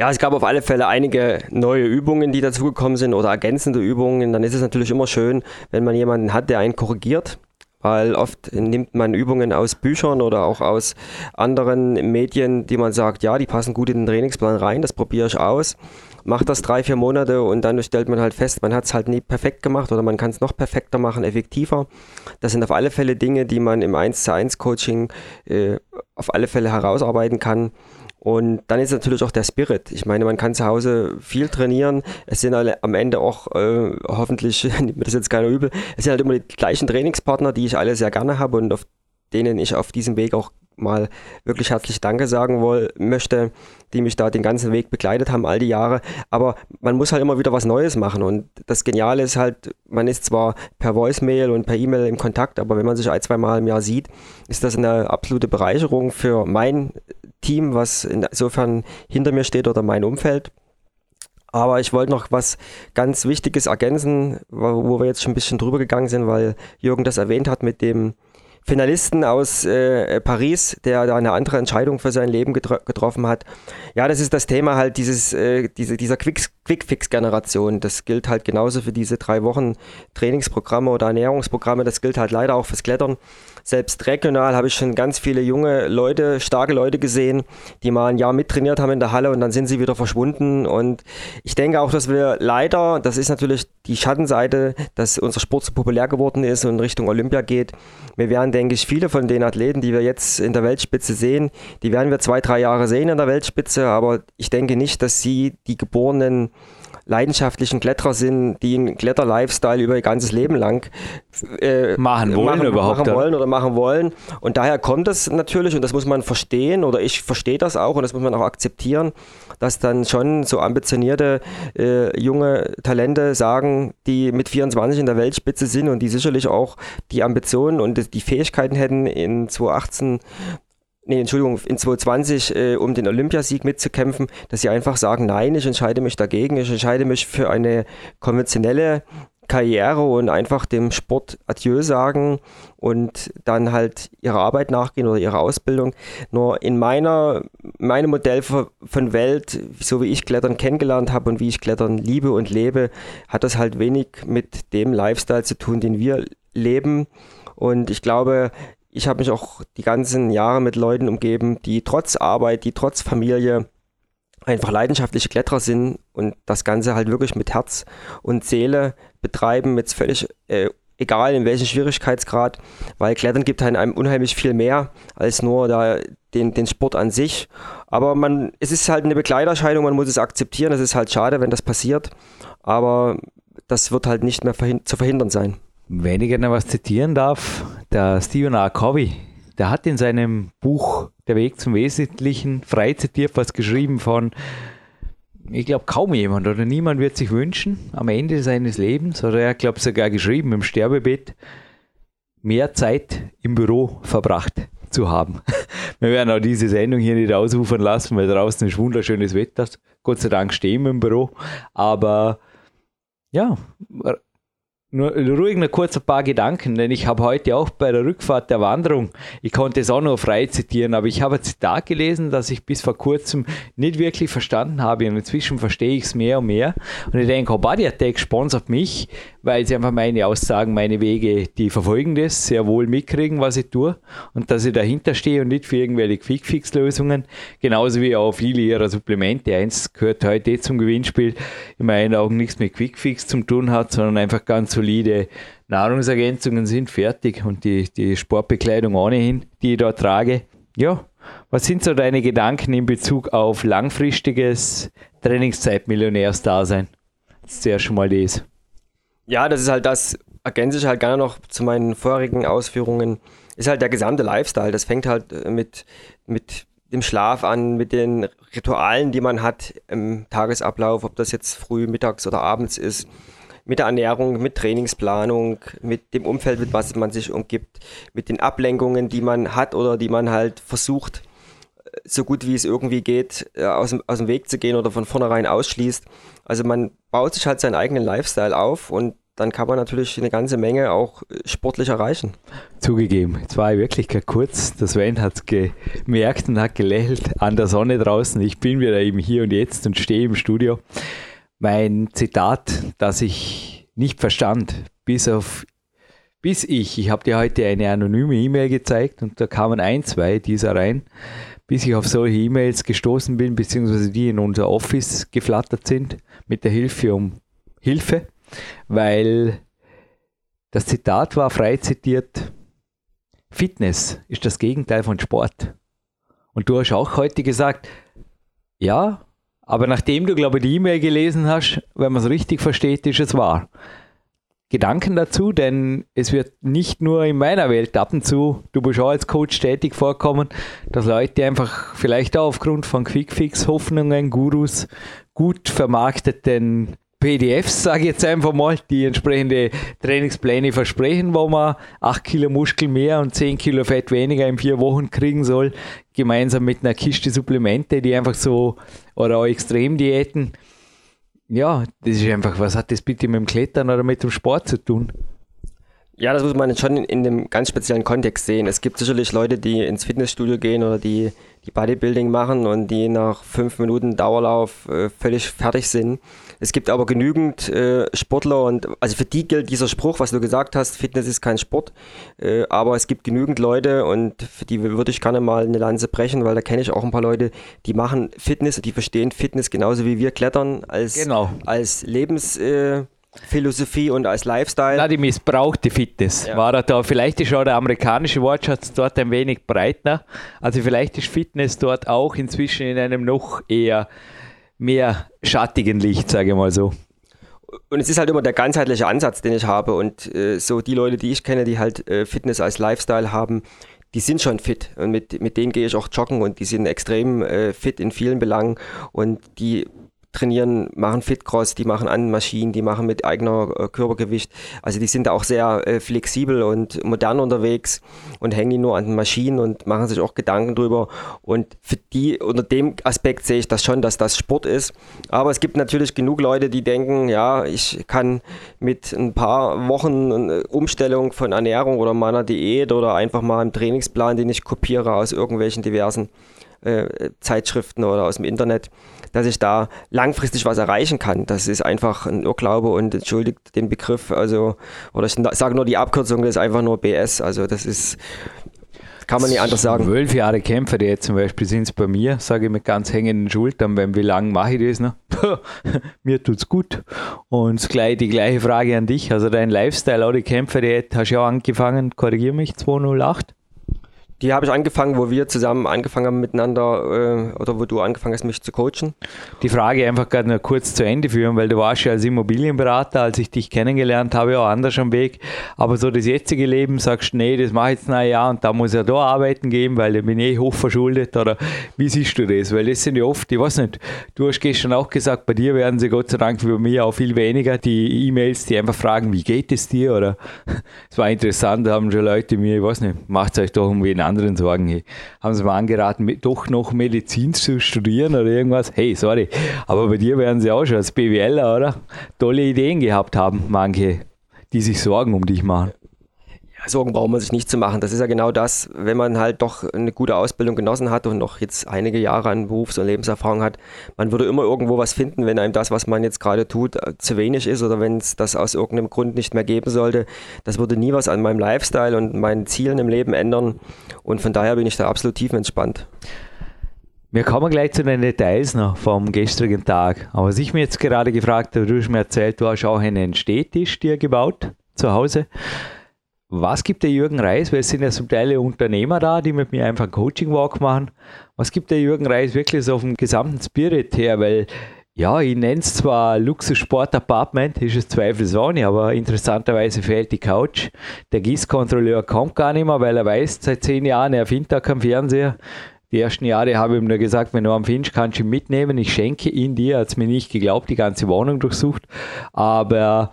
Ja, es gab auf alle Fälle einige neue Übungen, die dazugekommen sind oder ergänzende Übungen. Dann ist es natürlich immer schön, wenn man jemanden hat, der einen korrigiert. Weil oft nimmt man Übungen aus Büchern oder auch aus anderen Medien, die man sagt, ja, die passen gut in den Trainingsplan rein, das probiere ich aus macht das drei, vier Monate und dann stellt man halt fest, man hat es halt nie perfekt gemacht oder man kann es noch perfekter machen, effektiver. Das sind auf alle Fälle Dinge, die man im 1 zu 1 Coaching äh, auf alle Fälle herausarbeiten kann. Und dann ist natürlich auch der Spirit. Ich meine, man kann zu Hause viel trainieren. Es sind alle am Ende auch, äh, hoffentlich nimmt mir das jetzt keiner übel, es sind halt immer die gleichen Trainingspartner, die ich alle sehr gerne habe und auf denen ich auf diesem Weg auch mal wirklich herzlich Danke sagen woll, möchte, die mich da den ganzen Weg begleitet haben, all die Jahre. Aber man muss halt immer wieder was Neues machen. Und das Geniale ist halt, man ist zwar per Voicemail und per E-Mail im Kontakt, aber wenn man sich ein, zwei Mal im Jahr sieht, ist das eine absolute Bereicherung für mein Team, was insofern hinter mir steht oder mein Umfeld. Aber ich wollte noch was ganz Wichtiges ergänzen, wo wir jetzt schon ein bisschen drüber gegangen sind, weil Jürgen das erwähnt hat mit dem Finalisten aus äh, Paris, der da eine andere Entscheidung für sein Leben getro getroffen hat. Ja, das ist das Thema halt dieses, äh, diese, dieser Quick-Fix-Generation. Das gilt halt genauso für diese drei Wochen Trainingsprogramme oder Ernährungsprogramme. Das gilt halt leider auch fürs Klettern. Selbst regional habe ich schon ganz viele junge Leute, starke Leute gesehen, die mal ein Jahr mittrainiert haben in der Halle und dann sind sie wieder verschwunden. Und ich denke auch, dass wir leider, das ist natürlich die Schattenseite, dass unser Sport so populär geworden ist und Richtung Olympia geht. Wir werden, denke ich, viele von den Athleten, die wir jetzt in der Weltspitze sehen, die werden wir zwei, drei Jahre sehen in der Weltspitze, aber ich denke nicht, dass sie die geborenen leidenschaftlichen Kletterer sind, die einen Kletter-Lifestyle über ihr ganzes Leben lang äh, machen wollen machen, überhaupt. Machen wollen oder machen wollen. Und daher kommt es natürlich, und das muss man verstehen, oder ich verstehe das auch und das muss man auch akzeptieren, dass dann schon so ambitionierte äh, junge Talente sagen, die mit 24 in der Weltspitze sind und die sicherlich auch die Ambitionen und die Fähigkeiten hätten, in 2018 nee, Entschuldigung, in 2020 äh, um den Olympiasieg mitzukämpfen, dass sie einfach sagen, nein, ich entscheide mich dagegen, ich entscheide mich für eine konventionelle Karriere und einfach dem Sport Adieu sagen und dann halt ihrer Arbeit nachgehen oder ihrer Ausbildung. Nur in meiner, meinem Modell von Welt, so wie ich Klettern kennengelernt habe und wie ich Klettern liebe und lebe, hat das halt wenig mit dem Lifestyle zu tun, den wir leben. Und ich glaube, ich habe mich auch die ganzen Jahre mit Leuten umgeben, die trotz Arbeit, die trotz Familie einfach leidenschaftliche Kletterer sind und das Ganze halt wirklich mit Herz und Seele betreiben, mit völlig äh, egal in welchem Schwierigkeitsgrad, weil Klettern gibt halt einem unheimlich viel mehr als nur da den, den Sport an sich. Aber man, es ist halt eine Begleiterscheinung, man muss es akzeptieren. Es ist halt schade, wenn das passiert, aber das wird halt nicht mehr verhin zu verhindern sein. Wenn ich noch was zitieren darf, der Stephen R. Covey, der hat in seinem Buch Der Weg zum Wesentlichen frei zitiert was geschrieben von, ich glaube, kaum jemand oder niemand wird sich wünschen, am Ende seines Lebens, oder er glaube sogar geschrieben im Sterbebett, mehr Zeit im Büro verbracht zu haben. Wir werden auch diese Sendung hier nicht ausufern lassen, weil draußen ist wunderschönes Wetter. Gott sei Dank stehen wir im Büro. Aber ja, nur ruhig noch kurz ein paar Gedanken, denn ich habe heute auch bei der Rückfahrt der Wanderung, ich konnte es auch noch frei zitieren, aber ich habe ein Zitat gelesen, das ich bis vor kurzem nicht wirklich verstanden habe und inzwischen verstehe ich es mehr und mehr. Und ich denke, Body Attack sponsert mich, weil sie einfach meine Aussagen, meine Wege, die verfolgen das, sehr wohl mitkriegen, was ich tue und dass ich dahinter stehe und nicht für irgendwelche Quick-Fix-Lösungen, genauso wie auch viele ihrer Supplemente. Eins gehört heute zum Gewinnspiel, in meinen Augen nichts mit Quick-Fix zu tun hat, sondern einfach ganz solide Nahrungsergänzungen sind fertig und die, die Sportbekleidung ohnehin, die ich da trage. Ja, was sind so deine Gedanken in Bezug auf langfristiges Trainingszeitmillionärsdasein? Zuerst schon mal das. Ja, das ist halt das, ergänze ich halt gerne noch zu meinen vorherigen Ausführungen, ist halt der gesamte Lifestyle. Das fängt halt äh, mit, mit dem Schlaf an, mit den Ritualen, die man hat im Tagesablauf, ob das jetzt früh, mittags oder abends ist, mit der Ernährung, mit Trainingsplanung, mit dem Umfeld, mit was man sich umgibt, mit den Ablenkungen, die man hat oder die man halt versucht, so gut wie es irgendwie geht, äh, aus dem, aus dem Weg zu gehen oder von vornherein ausschließt. Also man baut sich halt seinen eigenen Lifestyle auf und dann kann man natürlich eine ganze Menge auch äh, sportlich erreichen. Zugegeben, jetzt war ich wirklich kurz. Das Sven hat es gemerkt und hat gelächelt an der Sonne draußen. Ich bin wieder eben hier und jetzt und stehe im Studio. Mein Zitat, das ich nicht verstand, bis auf bis ich, ich habe dir heute eine anonyme E-Mail gezeigt und da kamen ein, zwei dieser rein, bis ich auf solche E-Mails gestoßen bin, beziehungsweise die in unser Office geflattert sind, mit der Hilfe um Hilfe weil das Zitat war frei zitiert, Fitness ist das Gegenteil von Sport. Und du hast auch heute gesagt, ja, aber nachdem du, glaube ich, die E-Mail gelesen hast, wenn man es richtig versteht, ist es wahr. Gedanken dazu, denn es wird nicht nur in meiner Welt ab und zu, du bist auch als Coach tätig vorkommen, dass Leute einfach vielleicht auch aufgrund von Quickfix-Hoffnungen, Gurus, gut vermarkteten PDFs, sage ich jetzt einfach mal, die entsprechende Trainingspläne versprechen, wo man 8 Kilo Muskel mehr und 10 Kilo Fett weniger in vier Wochen kriegen soll, gemeinsam mit einer Kiste Supplemente, die einfach so, oder auch Extremdiäten. Ja, das ist einfach, was hat das bitte mit dem Klettern oder mit dem Sport zu tun? Ja, das muss man schon in, in dem ganz speziellen Kontext sehen. Es gibt sicherlich Leute, die ins Fitnessstudio gehen oder die, die Bodybuilding machen und die nach fünf Minuten Dauerlauf äh, völlig fertig sind. Es gibt aber genügend äh, Sportler und also für die gilt dieser Spruch, was du gesagt hast, Fitness ist kein Sport. Äh, aber es gibt genügend Leute und für die würde ich gerne mal eine Lanze brechen, weil da kenne ich auch ein paar Leute, die machen Fitness und die verstehen Fitness genauso wie wir Klettern als, genau. als Lebens... Äh, Philosophie und als Lifestyle. Na, die missbrauchte Fitness. Ja. War da, vielleicht ist auch der amerikanische Wortschatz dort ein wenig breiter. Also vielleicht ist Fitness dort auch inzwischen in einem noch eher mehr schattigen Licht, sage ich mal so. Und es ist halt immer der ganzheitliche Ansatz, den ich habe. Und äh, so die Leute, die ich kenne, die halt äh, Fitness als Lifestyle haben, die sind schon fit. Und mit, mit denen gehe ich auch joggen und die sind extrem äh, fit in vielen Belangen. Und die trainieren, machen Fitcross, die machen an Maschinen, die machen mit eigener äh, Körpergewicht. Also die sind auch sehr äh, flexibel und modern unterwegs und hängen nur an den Maschinen und machen sich auch Gedanken drüber. Und für die, unter dem Aspekt sehe ich das schon, dass das Sport ist. Aber es gibt natürlich genug Leute, die denken, ja, ich kann mit ein paar Wochen eine Umstellung von Ernährung oder meiner Diät oder einfach mal einem Trainingsplan, den ich kopiere aus irgendwelchen diversen äh, Zeitschriften oder aus dem Internet, dass ich da langfristig was erreichen kann. Das ist einfach ein Irrglaube und entschuldigt den Begriff, also, oder ich sage nur die Abkürzung, das ist einfach nur BS. Also das ist, kann man nicht anders sagen. Zwölf Jahre Kämpfer, die jetzt zum Beispiel sind es bei mir, sage ich mit ganz hängenden Schultern, weil wie lange mache ich das noch? mir tut's gut. Und gleich die gleiche Frage an dich. Also dein Lifestyle, auch die Kämpfer, die hast du ja angefangen, korrigiere mich, 208? Die habe ich angefangen, wo wir zusammen angefangen haben miteinander äh, oder wo du angefangen hast, mich zu coachen. Die Frage einfach gerade noch kurz zu Ende führen, weil du warst ja als Immobilienberater, als ich dich kennengelernt habe, auch anders am Weg. Aber so das jetzige Leben sagst, nee, das mache ich jetzt ein Jahr und da muss ja da arbeiten gehen, weil ich bin eh hochverschuldet. Oder wie siehst du das? Weil das sind ja oft, ich weiß nicht, du hast gestern auch gesagt, bei dir werden sie Gott sei Dank wie bei mir auch viel weniger, die E-Mails, die einfach fragen, wie geht es dir? Oder es war interessant, da haben schon Leute mir, ich weiß nicht, macht es euch doch irgendwie einen anderen sagen, hey, haben sie mir angeraten, doch noch Medizin zu studieren oder irgendwas? Hey, sorry, aber bei dir werden sie auch schon als BWLer, oder? Tolle Ideen gehabt haben, manche, die sich Sorgen um dich machen. Sorgen braucht man sich nicht zu machen. Das ist ja genau das, wenn man halt doch eine gute Ausbildung genossen hat und noch jetzt einige Jahre an Berufs- und Lebenserfahrung hat. Man würde immer irgendwo was finden, wenn einem das, was man jetzt gerade tut, äh, zu wenig ist oder wenn es das aus irgendeinem Grund nicht mehr geben sollte. Das würde nie was an meinem Lifestyle und meinen Zielen im Leben ändern. Und von daher bin ich da absolut tief entspannt. Wir kommen gleich zu den Details noch vom gestrigen Tag. Aber was ich mir jetzt gerade gefragt habe, du hast mir erzählt, du hast auch einen Stehtisch dir gebaut zu Hause. Was gibt der Jürgen Reis? Weil es sind ja zum Teil Unternehmer da, die mit mir einfach einen Coaching-Walk machen. Was gibt der Jürgen Reis wirklich so auf dem gesamten Spirit her? Weil, ja, ich nenne es zwar Luxus-Sport-Apartment, ist es zweifelsohne, aber interessanterweise fehlt die Couch. Der Gießkontrolleur kommt gar nicht mehr, weil er weiß, seit zehn Jahren, er findet da keinen Fernseher. Die ersten Jahre habe ich ihm nur gesagt, wenn du am findest, kannst du ihn mitnehmen. Ich schenke ihn dir. Er hat es mir nicht geglaubt, die ganze Wohnung durchsucht. Aber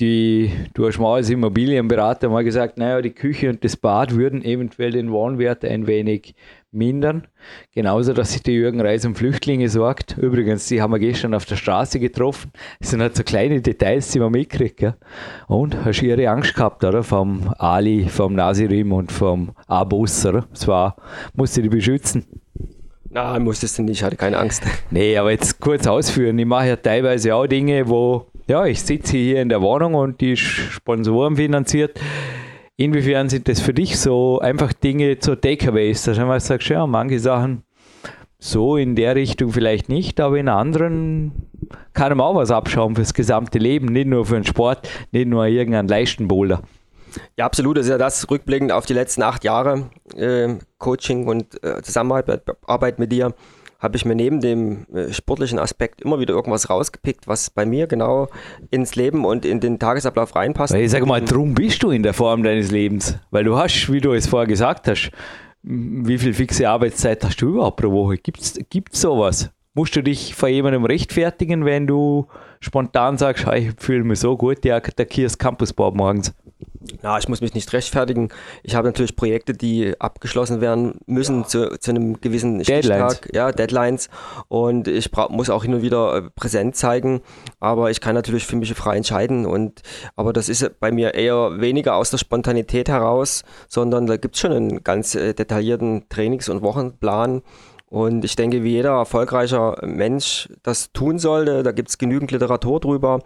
die, du hast mal als Immobilienberater mal gesagt, naja, die Küche und das Bad würden eventuell den Wohnwert ein wenig mindern. Genauso, dass sich der Jürgen Reis um Flüchtlinge sorgt. Übrigens, die haben wir gestern auf der Straße getroffen. Das sind halt so kleine Details, die man mitkriegt. Ja? Und hast ihre Angst gehabt, oder? Vom Ali, vom Nasirim und vom Abus, oder? Das war, musste die beschützen. Nein, musstest du nicht, ich hatte keine Angst. Nee, aber jetzt kurz ausführen. Ich mache ja teilweise auch Dinge, wo ja, ich sitze hier in der Wohnung und die ist sponsorenfinanziert. Inwiefern sind das für dich so einfach Dinge zur Takeaways, dass du sagst, ja, manche Sachen so in der Richtung vielleicht nicht, aber in anderen kann man auch was abschauen fürs gesamte Leben, nicht nur für den Sport, nicht nur irgendein Leistenboulder. Ja, absolut. Das ist ja das rückblickend auf die letzten acht Jahre äh, Coaching und äh, Zusammenarbeit mit dir habe ich mir neben dem äh, sportlichen Aspekt immer wieder irgendwas rausgepickt, was bei mir genau ins Leben und in den Tagesablauf reinpasst. Ich sage mal, drum bist du in der Form deines Lebens, weil du hast, wie du es vorher gesagt hast, wie viel fixe Arbeitszeit hast du überhaupt pro Woche? Gibt es sowas? Musst du dich vor jemandem rechtfertigen, wenn du spontan sagst, ich fühle mich so gut, der attackierst Campusboard morgens? Na, ich muss mich nicht rechtfertigen. Ich habe natürlich Projekte, die abgeschlossen werden müssen zu, zu einem gewissen Deadlines. Stichtag, ja, Deadlines. Und ich muss auch hin und wieder äh, präsent zeigen. Aber ich kann natürlich für mich frei entscheiden. Und, aber das ist bei mir eher weniger aus der Spontanität heraus, sondern da gibt es schon einen ganz äh, detaillierten Trainings- und Wochenplan. Und ich denke, wie jeder erfolgreicher Mensch das tun sollte, da gibt es genügend Literatur drüber,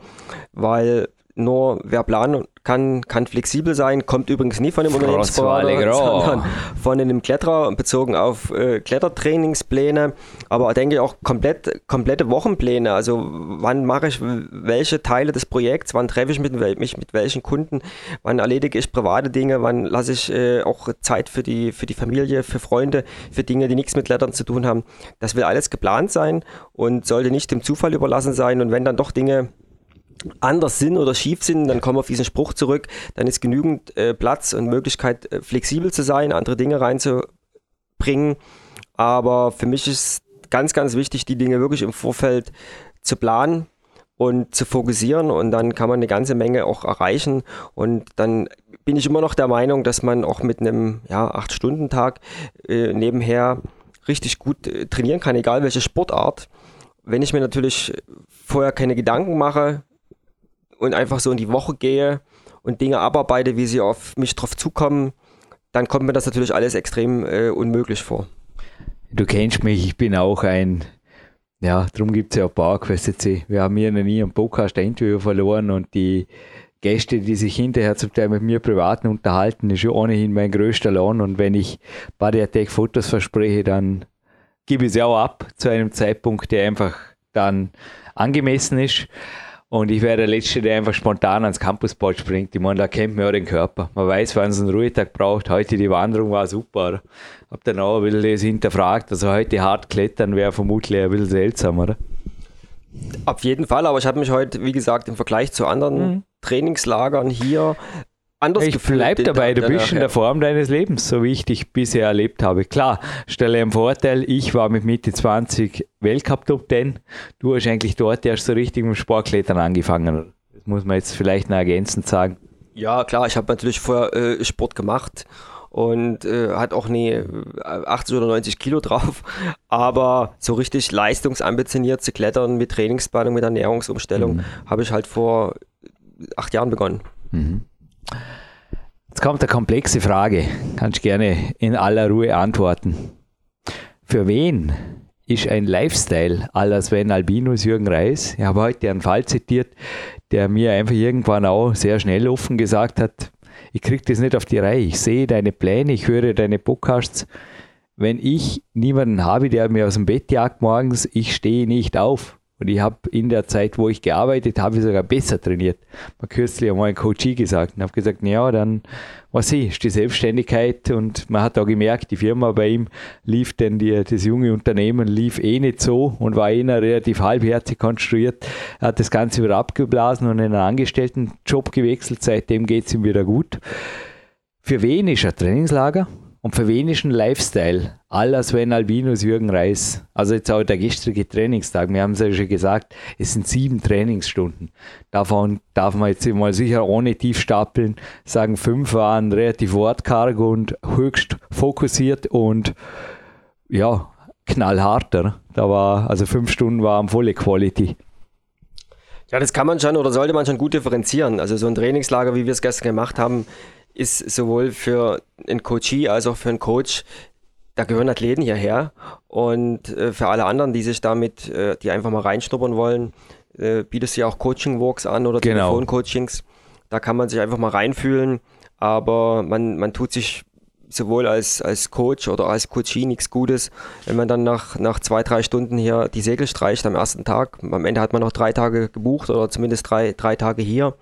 weil nur wer planen kann, kann flexibel sein, kommt übrigens nie von dem Unternehmensberater, sondern von einem Kletterer bezogen auf äh, Klettertrainingspläne, aber denke ich auch komplett, komplette Wochenpläne. Also wann mache ich welche Teile des Projekts, wann treffe ich mit, mich mit welchen Kunden, wann erledige ich private Dinge, wann lasse ich äh, auch Zeit für die, für die Familie, für Freunde, für Dinge, die nichts mit Klettern zu tun haben. Das will alles geplant sein und sollte nicht dem Zufall überlassen sein. Und wenn dann doch Dinge anders sind oder schief sind, dann kommen wir auf diesen Spruch zurück, dann ist genügend äh, Platz und Möglichkeit, äh, flexibel zu sein, andere Dinge reinzubringen. Aber für mich ist ganz, ganz wichtig, die Dinge wirklich im Vorfeld zu planen und zu fokussieren und dann kann man eine ganze Menge auch erreichen und dann bin ich immer noch der Meinung, dass man auch mit einem ja, 8-Stunden-Tag äh, nebenher richtig gut äh, trainieren kann, egal welche Sportart. Wenn ich mir natürlich vorher keine Gedanken mache, und einfach so in die Woche gehe und Dinge abarbeite, wie sie auf mich drauf zukommen, dann kommt mir das natürlich alles extrem äh, unmöglich vor. Du kennst mich, ich bin auch ein, ja, darum gibt es ja auch PowerQuest Wir haben hier noch nie einen Podcast ein Interview verloren und die Gäste, die sich hinterher zum Teil mit mir privat unterhalten, ist ja ohnehin mein größter Lohn und wenn ich Body Attack Fotos verspreche, dann gebe ich sie auch ab zu einem Zeitpunkt, der einfach dann angemessen ist. Und ich wäre der Letzte, der einfach spontan ans Campusboard springt. Ich meine, da kennt man ja den Körper. Man weiß, wann es einen Ruhetag braucht. Heute die Wanderung war super. Hab dann auch ein bisschen das hinterfragt. Also heute hart klettern wäre vermutlich ein bisschen seltsam, oder? Auf jeden Fall, aber ich habe mich heute, wie gesagt, im Vergleich zu anderen mhm. Trainingslagern hier anders ich gefühlt. Bleib dabei, du bist in der Form deines Lebens, so wie ich dich bisher erlebt habe. Klar, stelle im Vorteil, ich war mit Mitte 20 Weltcup Top 10. Du hast eigentlich dort erst so richtig mit Sportklettern angefangen. Das muss man jetzt vielleicht noch ergänzend sagen. Ja, klar, ich habe natürlich vorher äh, Sport gemacht und äh, hat auch nie 80 äh, oder 90 Kilo drauf, aber so richtig leistungsambitioniert zu klettern mit Trainingsplanung, mit Ernährungsumstellung mhm. habe ich halt vor acht Jahren begonnen. Mhm. Jetzt kommt eine komplexe Frage. Kannst gerne in aller Ruhe antworten. Für wen ist ein Lifestyle aller Sven Albinus Jürgen Reis? Ich habe heute einen Fall zitiert, der mir einfach irgendwann auch sehr schnell offen gesagt hat, ich kriege das nicht auf die Reihe. Ich sehe deine Pläne, ich höre deine Podcasts. Wenn ich niemanden habe, der mir aus dem Bett jagt morgens, ich stehe nicht auf. Und ich habe in der Zeit, wo ich gearbeitet habe, sogar besser trainiert. Mal kürzlich einmal ein Coachie gesagt und habe gesagt, ja, dann, was ich, ist die Selbstständigkeit und man hat auch gemerkt, die Firma bei ihm lief denn die, das junge Unternehmen lief eh nicht so und war eh relativ halbherzig konstruiert. Er hat das Ganze wieder abgeblasen und in einen Angestelltenjob gewechselt. Seitdem geht es ihm wieder gut. Für wen ist ein Trainingslager? Und für wen ist ein Lifestyle? Aller Sven Albinus, Jürgen Reis. Also jetzt auch der gestrige Trainingstag. Wir haben es ja schon gesagt, es sind sieben Trainingsstunden. Davon darf man jetzt mal sicher ohne tief stapeln sagen, fünf waren relativ wortkarg und höchst fokussiert und ja, knallharter. Da war, also fünf Stunden waren volle Quality. Ja, das kann man schon oder sollte man schon gut differenzieren. Also so ein Trainingslager, wie wir es gestern gemacht haben, ist sowohl für einen Coachie als auch für einen Coach, da gehören Athleten hierher. Und äh, für alle anderen, die sich damit, äh, die einfach mal reinschnuppern wollen, äh, bietest du ja auch Coaching-Walks an oder genau. Telefoncoachings. Da kann man sich einfach mal reinfühlen, aber man, man tut sich sowohl als, als Coach oder als Coachie nichts Gutes, wenn man dann nach, nach zwei, drei Stunden hier die Segel streicht am ersten Tag. Am Ende hat man noch drei Tage gebucht oder zumindest drei, drei Tage hier.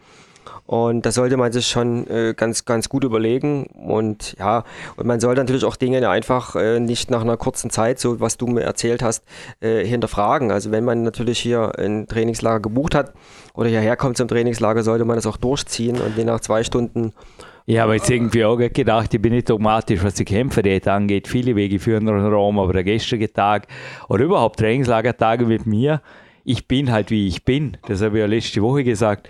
Und da sollte man sich schon äh, ganz, ganz gut überlegen. Und ja, und man sollte natürlich auch Dinge einfach äh, nicht nach einer kurzen Zeit, so was du mir erzählt hast, äh, hinterfragen. Also wenn man natürlich hier ein Trainingslager gebucht hat oder hierher kommt zum Trainingslager, sollte man das auch durchziehen und je nach zwei Stunden ich habe jetzt irgendwie auch gedacht, ich bin nicht dogmatisch, was die Kämpferdiät angeht. Viele Wege führen nach Rom, aber der gestrige Tag oder überhaupt Trainingslagertage mit mir, ich bin halt wie ich bin. Das habe ich ja letzte Woche gesagt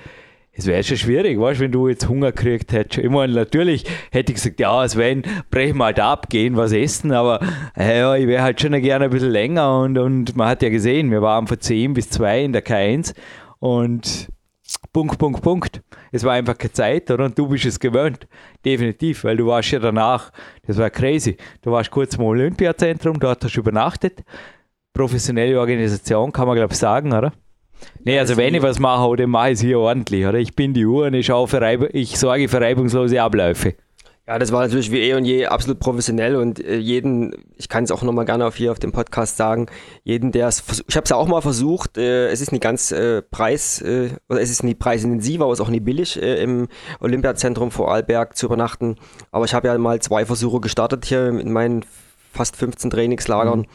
es wäre schon schwierig, weißt wenn du jetzt Hunger gekriegt hättest. Ich meine, natürlich hätte ich gesagt, ja, Sven, brechen wir halt ab, gehen was essen, aber äh, ich wäre halt schon gerne ein bisschen länger und, und man hat ja gesehen, wir waren von 10 bis 2 in der K1 und Punkt, Punkt, Punkt. Es war einfach keine Zeit, oder? Und du bist es gewöhnt. Definitiv, weil du warst ja danach, das war crazy. Du warst kurz im Olympiazentrum, dort hast du übernachtet. Professionelle Organisation, kann man glaube ich sagen, oder? Nee, also wenn ich was mache, dann mache ich es hier ordentlich. Oder? Ich bin die Uhr und ich, für Reib ich sorge für reibungslose Abläufe. Ja, das war natürlich wie eh und je absolut professionell und äh, jeden, ich kann es auch nochmal gerne auf hier auf dem Podcast sagen, jeden, der es, ich habe es ja auch mal versucht, äh, es ist nicht ganz äh, preis, äh, oder es ist nicht preisintensiv, aber es ist auch nicht billig, äh, im Olympiazentrum vor Arlberg zu übernachten. Aber ich habe ja mal zwei Versuche gestartet hier in meinen fast 15 Trainingslagern, mhm.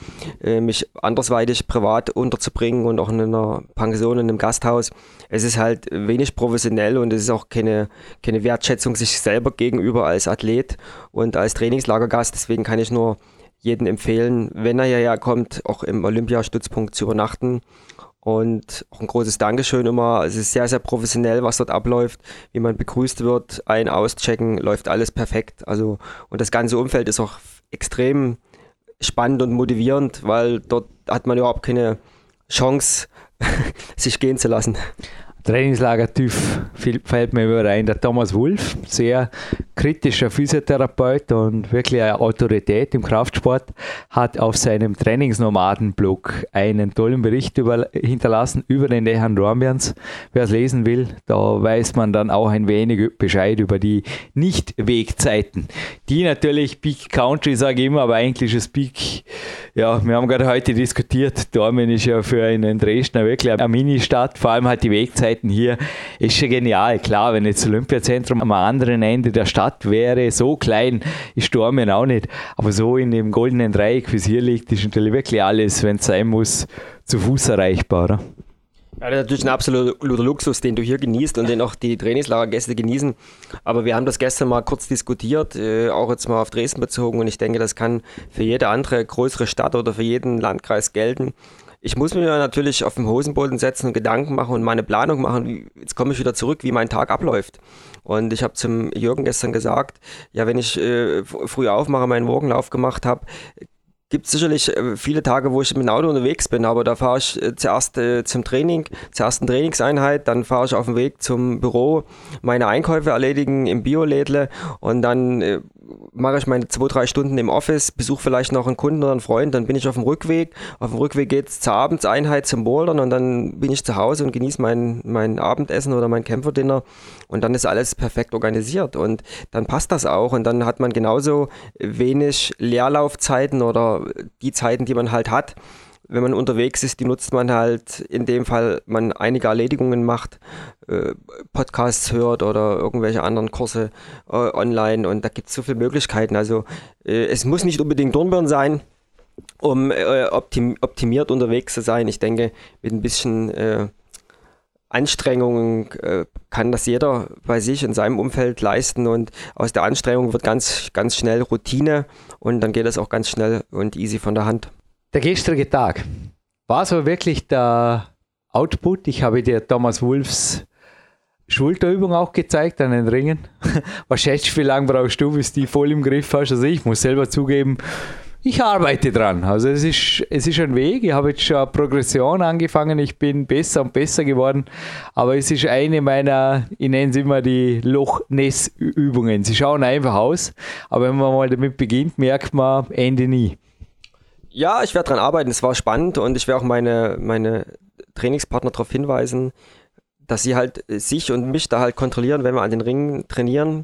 äh, mich andersweitig privat unterzubringen und auch in einer Pension, in einem Gasthaus. Es ist halt wenig professionell und es ist auch keine, keine Wertschätzung sich selber gegenüber als Athlet und als Trainingslagergast. Deswegen kann ich nur jedem empfehlen, wenn er hierher kommt, auch im Olympiastützpunkt zu übernachten. Und auch ein großes Dankeschön immer. Es ist sehr, sehr professionell, was dort abläuft, wie man begrüßt wird, ein, auschecken, läuft alles perfekt. Also, und das ganze Umfeld ist auch extrem spannend und motivierend, weil dort hat man überhaupt keine Chance, sich gehen zu lassen. Trainingslager-Typ fällt mir über ein, der Thomas Wulff, sehr kritischer Physiotherapeut und wirklich eine Autorität im Kraftsport, hat auf seinem Trainingsnomaden-Blog einen tollen Bericht über, hinterlassen über den Dehan Dormians. Wer es lesen will, da weiß man dann auch ein wenig Bescheid über die Nicht-Wegzeiten, die natürlich Peak Country, sage ich immer, aber eigentlich ist Peak, ja, wir haben gerade heute diskutiert, Dormien ist ja für einen Dresdner wirklich eine Mini-Stadt, vor allem halt die Wegzeiten Möglichkeiten hier ist schon genial. Klar, wenn jetzt das Olympiazentrum am anderen Ende der Stadt wäre, so klein ist Dormien auch nicht. Aber so in dem goldenen Dreieck, wie es hier liegt, ist natürlich wirklich alles, wenn es sein muss, zu Fuß erreichbar. Oder? Ja, das ist natürlich ein absoluter Luxus, den du hier genießt und den auch die Trainingslagergäste genießen. Aber wir haben das gestern mal kurz diskutiert, äh, auch jetzt mal auf Dresden bezogen und ich denke, das kann für jede andere größere Stadt oder für jeden Landkreis gelten ich muss mir natürlich auf den Hosenboden setzen und Gedanken machen und meine Planung machen. Jetzt komme ich wieder zurück, wie mein Tag abläuft. Und ich habe zum Jürgen gestern gesagt, ja, wenn ich äh, früh aufmache, meinen Morgenlauf gemacht habe, gibt es sicherlich äh, viele Tage, wo ich mit dem Auto unterwegs bin, aber da fahre ich äh, zuerst äh, zum Training, zur ersten Trainingseinheit, dann fahre ich auf dem Weg zum Büro, meine Einkäufe erledigen im Biolädle und dann äh, mache ich meine zwei, drei Stunden im Office, besuche vielleicht noch einen Kunden oder einen Freund, dann bin ich auf dem Rückweg. Auf dem Rückweg geht es zur Abendseinheit zum Bouldern und dann bin ich zu Hause und genieße mein, mein Abendessen oder mein Kämpferdinner. Und dann ist alles perfekt organisiert und dann passt das auch. Und dann hat man genauso wenig Leerlaufzeiten oder die Zeiten, die man halt hat wenn man unterwegs ist, die nutzt man halt in dem Fall, man einige Erledigungen macht, äh, Podcasts hört oder irgendwelche anderen Kurse äh, online und da gibt es so viele Möglichkeiten. Also äh, es muss nicht unbedingt Dornbirn sein, um optim optimiert unterwegs zu sein. Ich denke, mit ein bisschen Anstrengungen kann das jeder bei sich in seinem Umfeld leisten und aus der Anstrengung wird ganz, ganz schnell Routine und dann geht es auch ganz schnell und easy von der Hand. Der gestrige Tag war so wirklich der Output. Ich habe dir Thomas Wolfs Schulterübung auch gezeigt an den Ringen. Was schätzt wie lange brauchst du, bis du die voll im Griff hast? Also ich muss selber zugeben, ich arbeite dran. Also es ist, es ist ein Weg. Ich habe jetzt schon Progression angefangen. Ich bin besser und besser geworden. Aber es ist eine meiner, ich nenne es immer die Loch-Ness-Übungen. Sie schauen einfach aus. Aber wenn man mal damit beginnt, merkt man Ende nie. Ja, ich werde daran arbeiten. Es war spannend und ich werde auch meine, meine Trainingspartner darauf hinweisen, dass sie halt sich und mich da halt kontrollieren, wenn wir an den Ringen trainieren.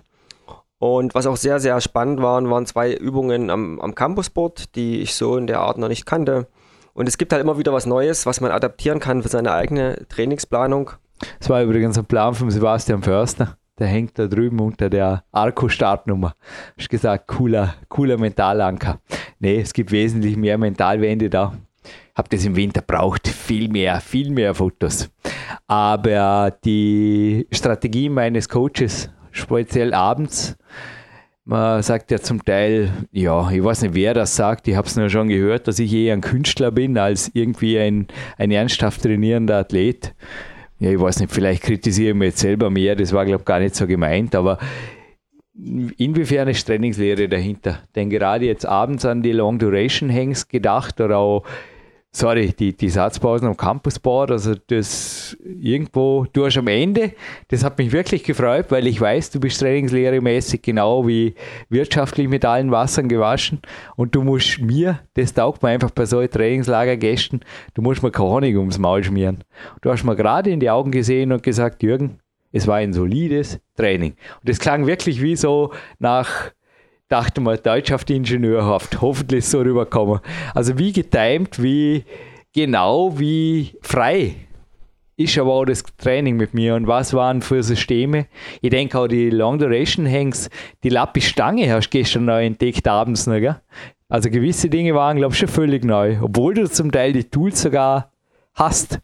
Und was auch sehr, sehr spannend waren, waren zwei Übungen am, am Campusboard, die ich so in der Art noch nicht kannte. Und es gibt halt immer wieder was Neues, was man adaptieren kann für seine eigene Trainingsplanung. Das war übrigens ein Plan von Sebastian Förster der hängt da drüben unter der Arco-Startnummer. Hast gesagt, cooler, cooler Mentalanker. Nee, es gibt wesentlich mehr Mentalwände da. Hab das im Winter braucht, viel mehr, viel mehr Fotos. Aber die Strategie meines Coaches, speziell abends, man sagt ja zum Teil, ja, ich weiß nicht, wer das sagt, ich habe es nur schon gehört, dass ich eher ein Künstler bin als irgendwie ein, ein ernsthaft trainierender Athlet ja, ich weiß nicht, vielleicht kritisiere ich mich jetzt selber mehr, das war, glaube ich, gar nicht so gemeint, aber inwiefern ist Trainingslehre dahinter? Denn gerade jetzt abends an die Long Duration Hangs gedacht oder auch sorry, die, die Satzpausen am Campusboard, also das irgendwo, du hast am Ende, das hat mich wirklich gefreut, weil ich weiß, du bist trainingslehrermäßig genau wie wirtschaftlich mit allen Wassern gewaschen und du musst mir, das taugt mir einfach bei solchen Trainingslagergästen, du musst mir keine Honig ums Maul schmieren. Du hast mir gerade in die Augen gesehen und gesagt, Jürgen, es war ein solides Training. Und das klang wirklich wie so nach dachte mal, deutschhaft ingenieurhaft, hoffentlich so rüberkommen. Also wie getimt, wie genau, wie frei ist aber auch das Training mit mir und was waren für Systeme. Ich denke auch die Long Duration Hangs, die Lappi-Stange hast du gestern neu entdeckt abends noch, gell? Also gewisse Dinge waren, glaube ich, schon völlig neu, obwohl du zum Teil die Tools sogar hast.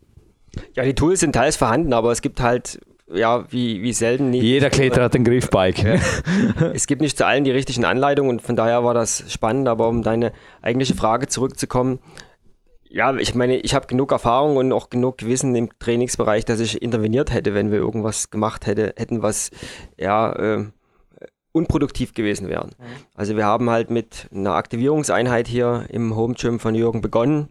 Ja, die Tools sind teils vorhanden, aber es gibt halt ja, wie, wie selten nicht. Jeder Kletterer hat ein Griffbike. Ja. es gibt nicht zu allen die richtigen Anleitungen und von daher war das spannend, aber um deine eigentliche Frage zurückzukommen, ja, ich meine, ich habe genug Erfahrung und auch genug Wissen im Trainingsbereich, dass ich interveniert hätte, wenn wir irgendwas gemacht hätte, hätten, was ja äh, unproduktiv gewesen wären. Mhm. Also wir haben halt mit einer Aktivierungseinheit hier im Home Gym von Jürgen begonnen,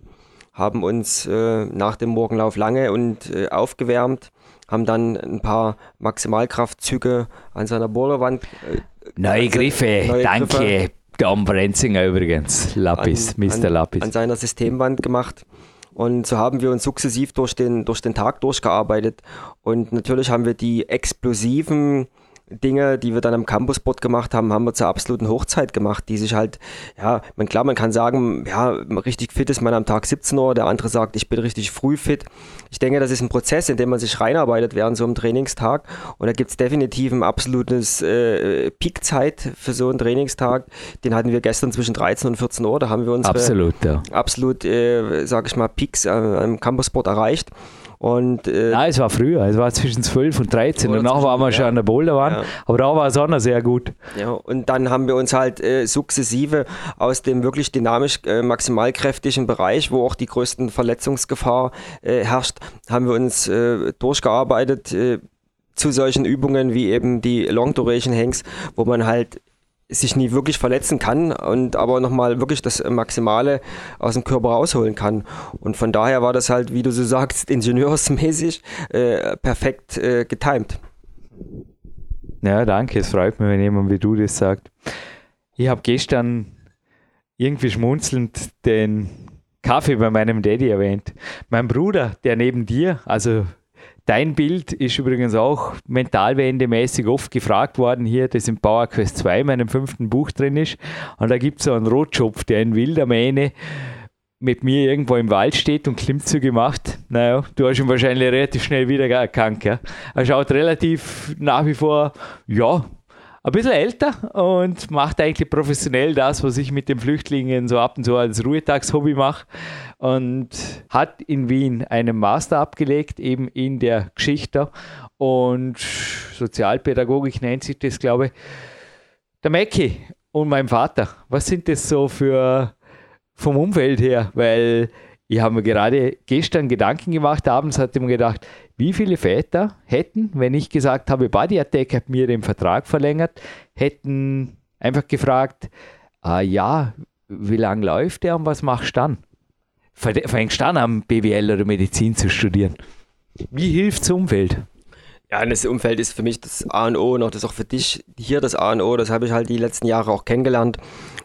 haben uns äh, nach dem Morgenlauf lange und äh, aufgewärmt, haben dann ein paar Maximalkraftzüge an seiner Boulderwand. Äh, neue Griffe, neue danke. Griffe. Dom Brenzinger übrigens, Lapis, an, Mr. An, Lapis. An seiner Systemwand gemacht. Und so haben wir uns sukzessiv durch den, durch den Tag durchgearbeitet. Und natürlich haben wir die explosiven Dinge, die wir dann am Campusboard gemacht haben, haben wir zur absoluten Hochzeit gemacht, die sich halt, ja, man, klar, man kann sagen, ja, richtig fit ist man am Tag 17 Uhr, der andere sagt, ich bin richtig früh fit. Ich denke, das ist ein Prozess, in dem man sich reinarbeitet während so einem Trainingstag und da gibt es definitiv ein absolutes äh, Peakzeit für so einen Trainingstag. Den hatten wir gestern zwischen 13 und 14 Uhr, da haben wir unsere absolut, ja. absolut äh, sag ich mal, Peaks äh, am Campusboard erreicht. Und, äh, Nein, es war früher, es war zwischen 12 und 13. Danach waren wir schon ja. an der Boulderwand, ja. aber da war es auch noch sehr gut. Ja, und dann haben wir uns halt äh, sukzessive aus dem wirklich dynamisch äh, maximalkräftigen Bereich, wo auch die größten Verletzungsgefahr äh, herrscht, haben wir uns äh, durchgearbeitet äh, zu solchen Übungen wie eben die Long Duration Hangs, wo man halt sich nie wirklich verletzen kann und aber nochmal wirklich das Maximale aus dem Körper rausholen kann. Und von daher war das halt, wie du so sagst, ingenieursmäßig äh, perfekt äh, getimt. Ja, danke. Es freut mich, wenn jemand wie du das sagt. Ich habe gestern irgendwie schmunzelnd den Kaffee bei meinem Daddy erwähnt. Mein Bruder, der neben dir, also Dein Bild ist übrigens auch mentalwendemäßig oft gefragt worden hier, das im Power Quest 2, meinem fünften Buch drin ist. Und da gibt es so einen Rotschopf, der in wilder Mähne mit mir irgendwo im Wald steht und Klimmzüge macht. Naja, du hast ihn wahrscheinlich relativ schnell wieder erkannt. Ja? Er schaut relativ nach wie vor, ja, ein bisschen älter und macht eigentlich professionell das, was ich mit den Flüchtlingen so ab und zu als Ruhetagshobby mache. Und hat in Wien einen Master abgelegt, eben in der Geschichte und Sozialpädagogik nennt sich das, glaube ich. Der Mäcki und mein Vater, was sind das so für vom Umfeld her? Weil ich habe mir gerade gestern Gedanken gemacht, abends hatte ich mir gedacht, wie viele Väter hätten, wenn ich gesagt habe, Body Attack hat mir den Vertrag verlängert, hätten einfach gefragt, ah, ja, wie lange läuft der und was machst du dann? Fängst du an, am BWL oder Medizin zu studieren? Wie hilft das Umfeld? Ja, das Umfeld ist für mich das A und O und auch das auch für dich hier das A und O. Das habe ich halt die letzten Jahre auch kennengelernt.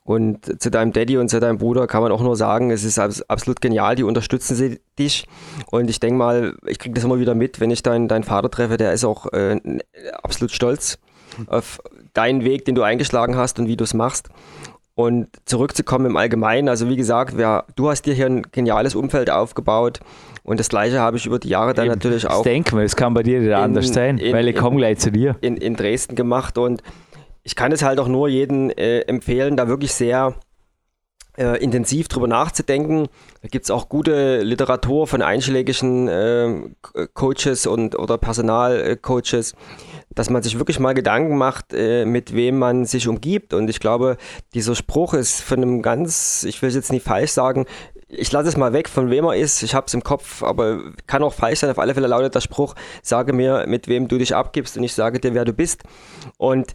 Und zu deinem Daddy und zu deinem Bruder kann man auch nur sagen, es ist absolut genial, die unterstützen sie dich. Und ich denke mal, ich kriege das immer wieder mit, wenn ich deinen, deinen Vater treffe, der ist auch äh, absolut stolz auf deinen Weg, den du eingeschlagen hast und wie du es machst. Und zurückzukommen im Allgemeinen, also wie gesagt, wer, du hast dir hier ein geniales Umfeld aufgebaut und das gleiche habe ich über die Jahre dann Eben, natürlich auch. Ich denke mal, es kann bei dir nicht anders sein, in, weil ich komme gleich zu dir. In, in Dresden gemacht und ich kann es halt auch nur jedem äh, empfehlen, da wirklich sehr äh, intensiv drüber nachzudenken. Da gibt es auch gute Literatur von einschlägigen äh, Coaches und oder Personalcoaches, dass man sich wirklich mal Gedanken macht, äh, mit wem man sich umgibt. Und ich glaube, dieser Spruch ist von einem ganz, ich will es jetzt nicht falsch sagen, ich lasse es mal weg, von wem er ist. Ich habe es im Kopf, aber kann auch falsch sein. Auf alle Fälle lautet der Spruch, sage mir, mit wem du dich abgibst und ich sage dir, wer du bist. Und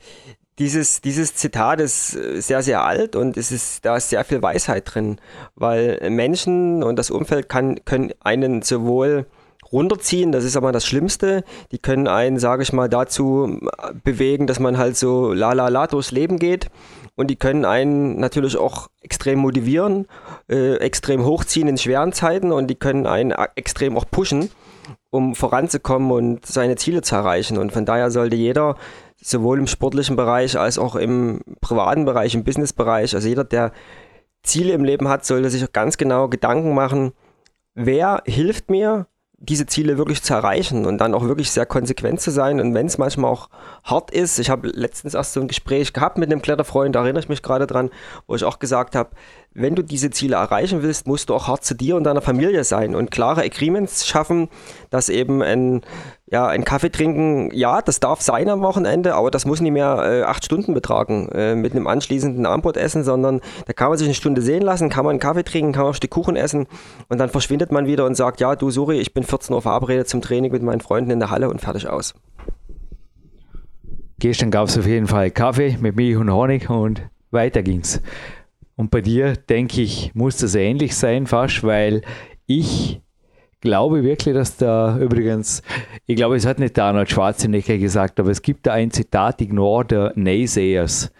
dieses, dieses Zitat ist sehr, sehr alt und es ist, da ist sehr viel Weisheit drin, weil Menschen und das Umfeld kann, können einen sowohl runterziehen, das ist aber das Schlimmste. Die können einen, sage ich mal, dazu bewegen, dass man halt so la la la durchs Leben geht. Und die können einen natürlich auch extrem motivieren, äh, extrem hochziehen in schweren Zeiten und die können einen extrem auch pushen, um voranzukommen und seine Ziele zu erreichen. Und von daher sollte jeder sowohl im sportlichen Bereich als auch im privaten Bereich, im Businessbereich, also jeder, der Ziele im Leben hat, sollte sich ganz genau Gedanken machen, wer hilft mir, diese Ziele wirklich zu erreichen und dann auch wirklich sehr konsequent zu sein. Und wenn es manchmal auch hart ist, ich habe letztens erst so ein Gespräch gehabt mit einem Kletterfreund, da erinnere ich mich gerade dran, wo ich auch gesagt habe, wenn du diese Ziele erreichen willst, musst du auch hart zu dir und deiner Familie sein und klare Agreements schaffen, dass eben ein, ja, ein Kaffee trinken, ja, das darf sein am Wochenende, aber das muss nicht mehr äh, acht Stunden betragen äh, mit einem anschließenden Abendbrot essen, sondern da kann man sich eine Stunde sehen lassen, kann man einen Kaffee trinken, kann man ein Stück Kuchen essen und dann verschwindet man wieder und sagt, ja, du, sorry, ich bin 14 Uhr verabredet zum Training mit meinen Freunden in der Halle und fertig aus. Gestern gab es auf jeden Fall Kaffee mit Milch und Honig und weiter ging's. Und bei dir, denke ich, muss das ähnlich sein fast, weil ich glaube wirklich, dass da übrigens, ich glaube, es hat nicht der Arnold Schwarzenegger gesagt, aber es gibt da ein Zitat, Ignore the Naysayers.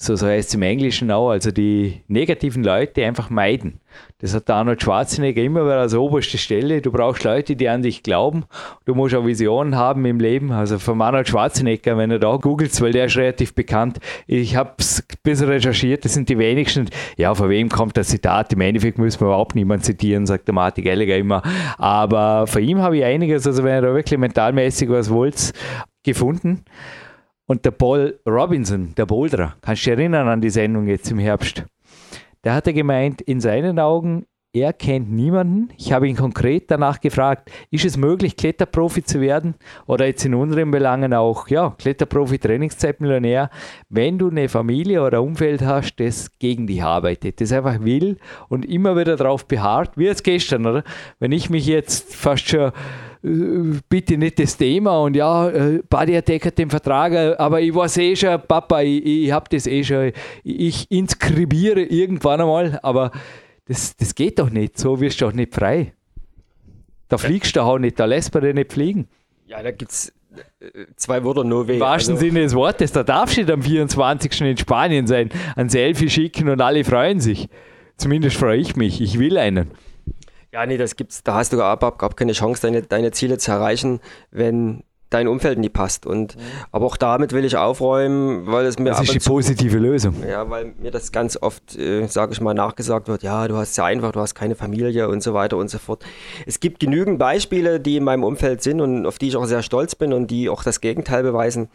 So, so heißt es im Englischen auch, also die negativen Leute einfach meiden. Das hat Arnold Schwarzenegger immer wieder als oberste Stelle. Du brauchst Leute, die an dich glauben. Du musst auch Visionen haben im Leben. Also von Arnold Schwarzenegger, wenn du da googelst, weil der ist relativ bekannt. Ich habe es ein bisschen recherchiert, das sind die wenigsten. Ja, von wem kommt das Zitat? Im Endeffekt müssen wir überhaupt niemand zitieren, sagt der Martin Gallagher immer. Aber von ihm habe ich einiges, also wenn ihr da wirklich mentalmäßig was wollt, gefunden. Und der Paul Robinson, der Boulderer, kannst du dich erinnern an die Sendung jetzt im Herbst? Der hatte gemeint, in seinen Augen, er kennt niemanden. Ich habe ihn konkret danach gefragt, ist es möglich, Kletterprofi zu werden? Oder jetzt in unseren Belangen auch, ja, Kletterprofi, Trainingszeitmillionär, wenn du eine Familie oder Umfeld hast, das gegen dich arbeitet, das einfach will und immer wieder darauf beharrt, wie jetzt gestern, oder? Wenn ich mich jetzt fast schon bitte nicht das Thema und ja, äh, Badiatek hat den Vertrag, äh, aber ich weiß eh schon, Papa, ich, ich habe das eh schon, ich inskribiere irgendwann einmal, aber das, das geht doch nicht, so wirst du doch nicht frei. Da fliegst du auch nicht, da lässt man dich nicht fliegen. Ja, da gibt es zwei Wörter nur weh. Im wahrsten also, Sinne des Wortes, da darfst du nicht am 24. in Spanien sein, ein Selfie schicken und alle freuen sich. Zumindest freue ich mich, ich will einen. Ja, nee, das gibt's, da hast du überhaupt gar keine Chance, deine, deine Ziele zu erreichen, wenn dein Umfeld nicht passt. Und, mhm. Aber auch damit will ich aufräumen, weil es mir. Das ist die zu, positive Lösung. Ja, weil mir das ganz oft, äh, sage ich mal, nachgesagt wird: ja, du hast es ja einfach, du hast keine Familie und so weiter und so fort. Es gibt genügend Beispiele, die in meinem Umfeld sind und auf die ich auch sehr stolz bin und die auch das Gegenteil beweisen.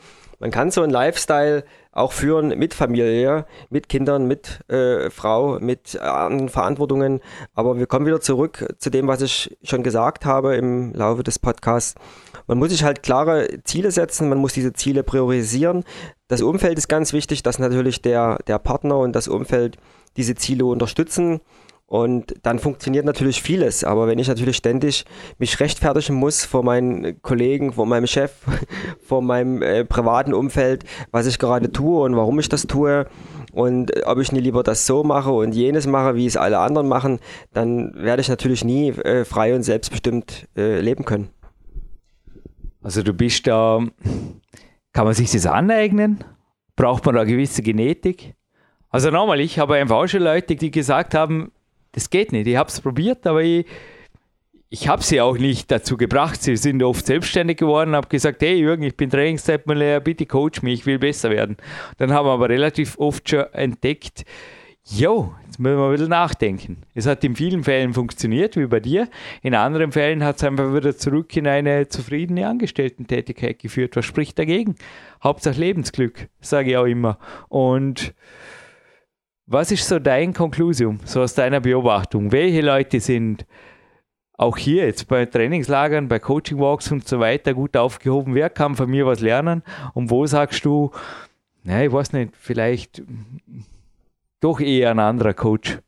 Man kann so einen Lifestyle auch führen mit Familie, mit Kindern, mit äh, Frau, mit anderen Verantwortungen. Aber wir kommen wieder zurück zu dem, was ich schon gesagt habe im Laufe des Podcasts. Man muss sich halt klare Ziele setzen, man muss diese Ziele priorisieren. Das Umfeld ist ganz wichtig, dass natürlich der, der Partner und das Umfeld diese Ziele unterstützen. Und dann funktioniert natürlich vieles. Aber wenn ich natürlich ständig mich rechtfertigen muss vor meinen Kollegen, vor meinem Chef, vor meinem äh, privaten Umfeld, was ich gerade tue und warum ich das tue und ob ich nicht lieber das so mache und jenes mache, wie es alle anderen machen, dann werde ich natürlich nie äh, frei und selbstbestimmt äh, leben können. Also du bist da, kann man sich das aneignen? Braucht man da gewisse Genetik? Also nochmal, ich habe einfach auch schon Leute, die gesagt haben, das geht nicht. Ich habe es probiert, aber ich, ich habe sie auch nicht dazu gebracht. Sie sind oft selbstständig geworden, habe gesagt, hey Jürgen, ich bin Trainingszeitmillionär, bitte coach mich, ich will besser werden. Dann haben wir aber relativ oft schon entdeckt, jo, jetzt müssen wir ein bisschen nachdenken. Es hat in vielen Fällen funktioniert, wie bei dir. In anderen Fällen hat es einfach wieder zurück in eine zufriedene Angestellten-Tätigkeit geführt. Was spricht dagegen? Hauptsache Lebensglück, sage ich auch immer. Und was ist so dein Konklusium, so aus deiner Beobachtung? Welche Leute sind auch hier jetzt bei Trainingslagern, bei Coaching Walks und so weiter gut aufgehoben? Wer kann von mir was lernen? Und wo sagst du, na, ich weiß nicht, vielleicht doch eher ein anderer Coach?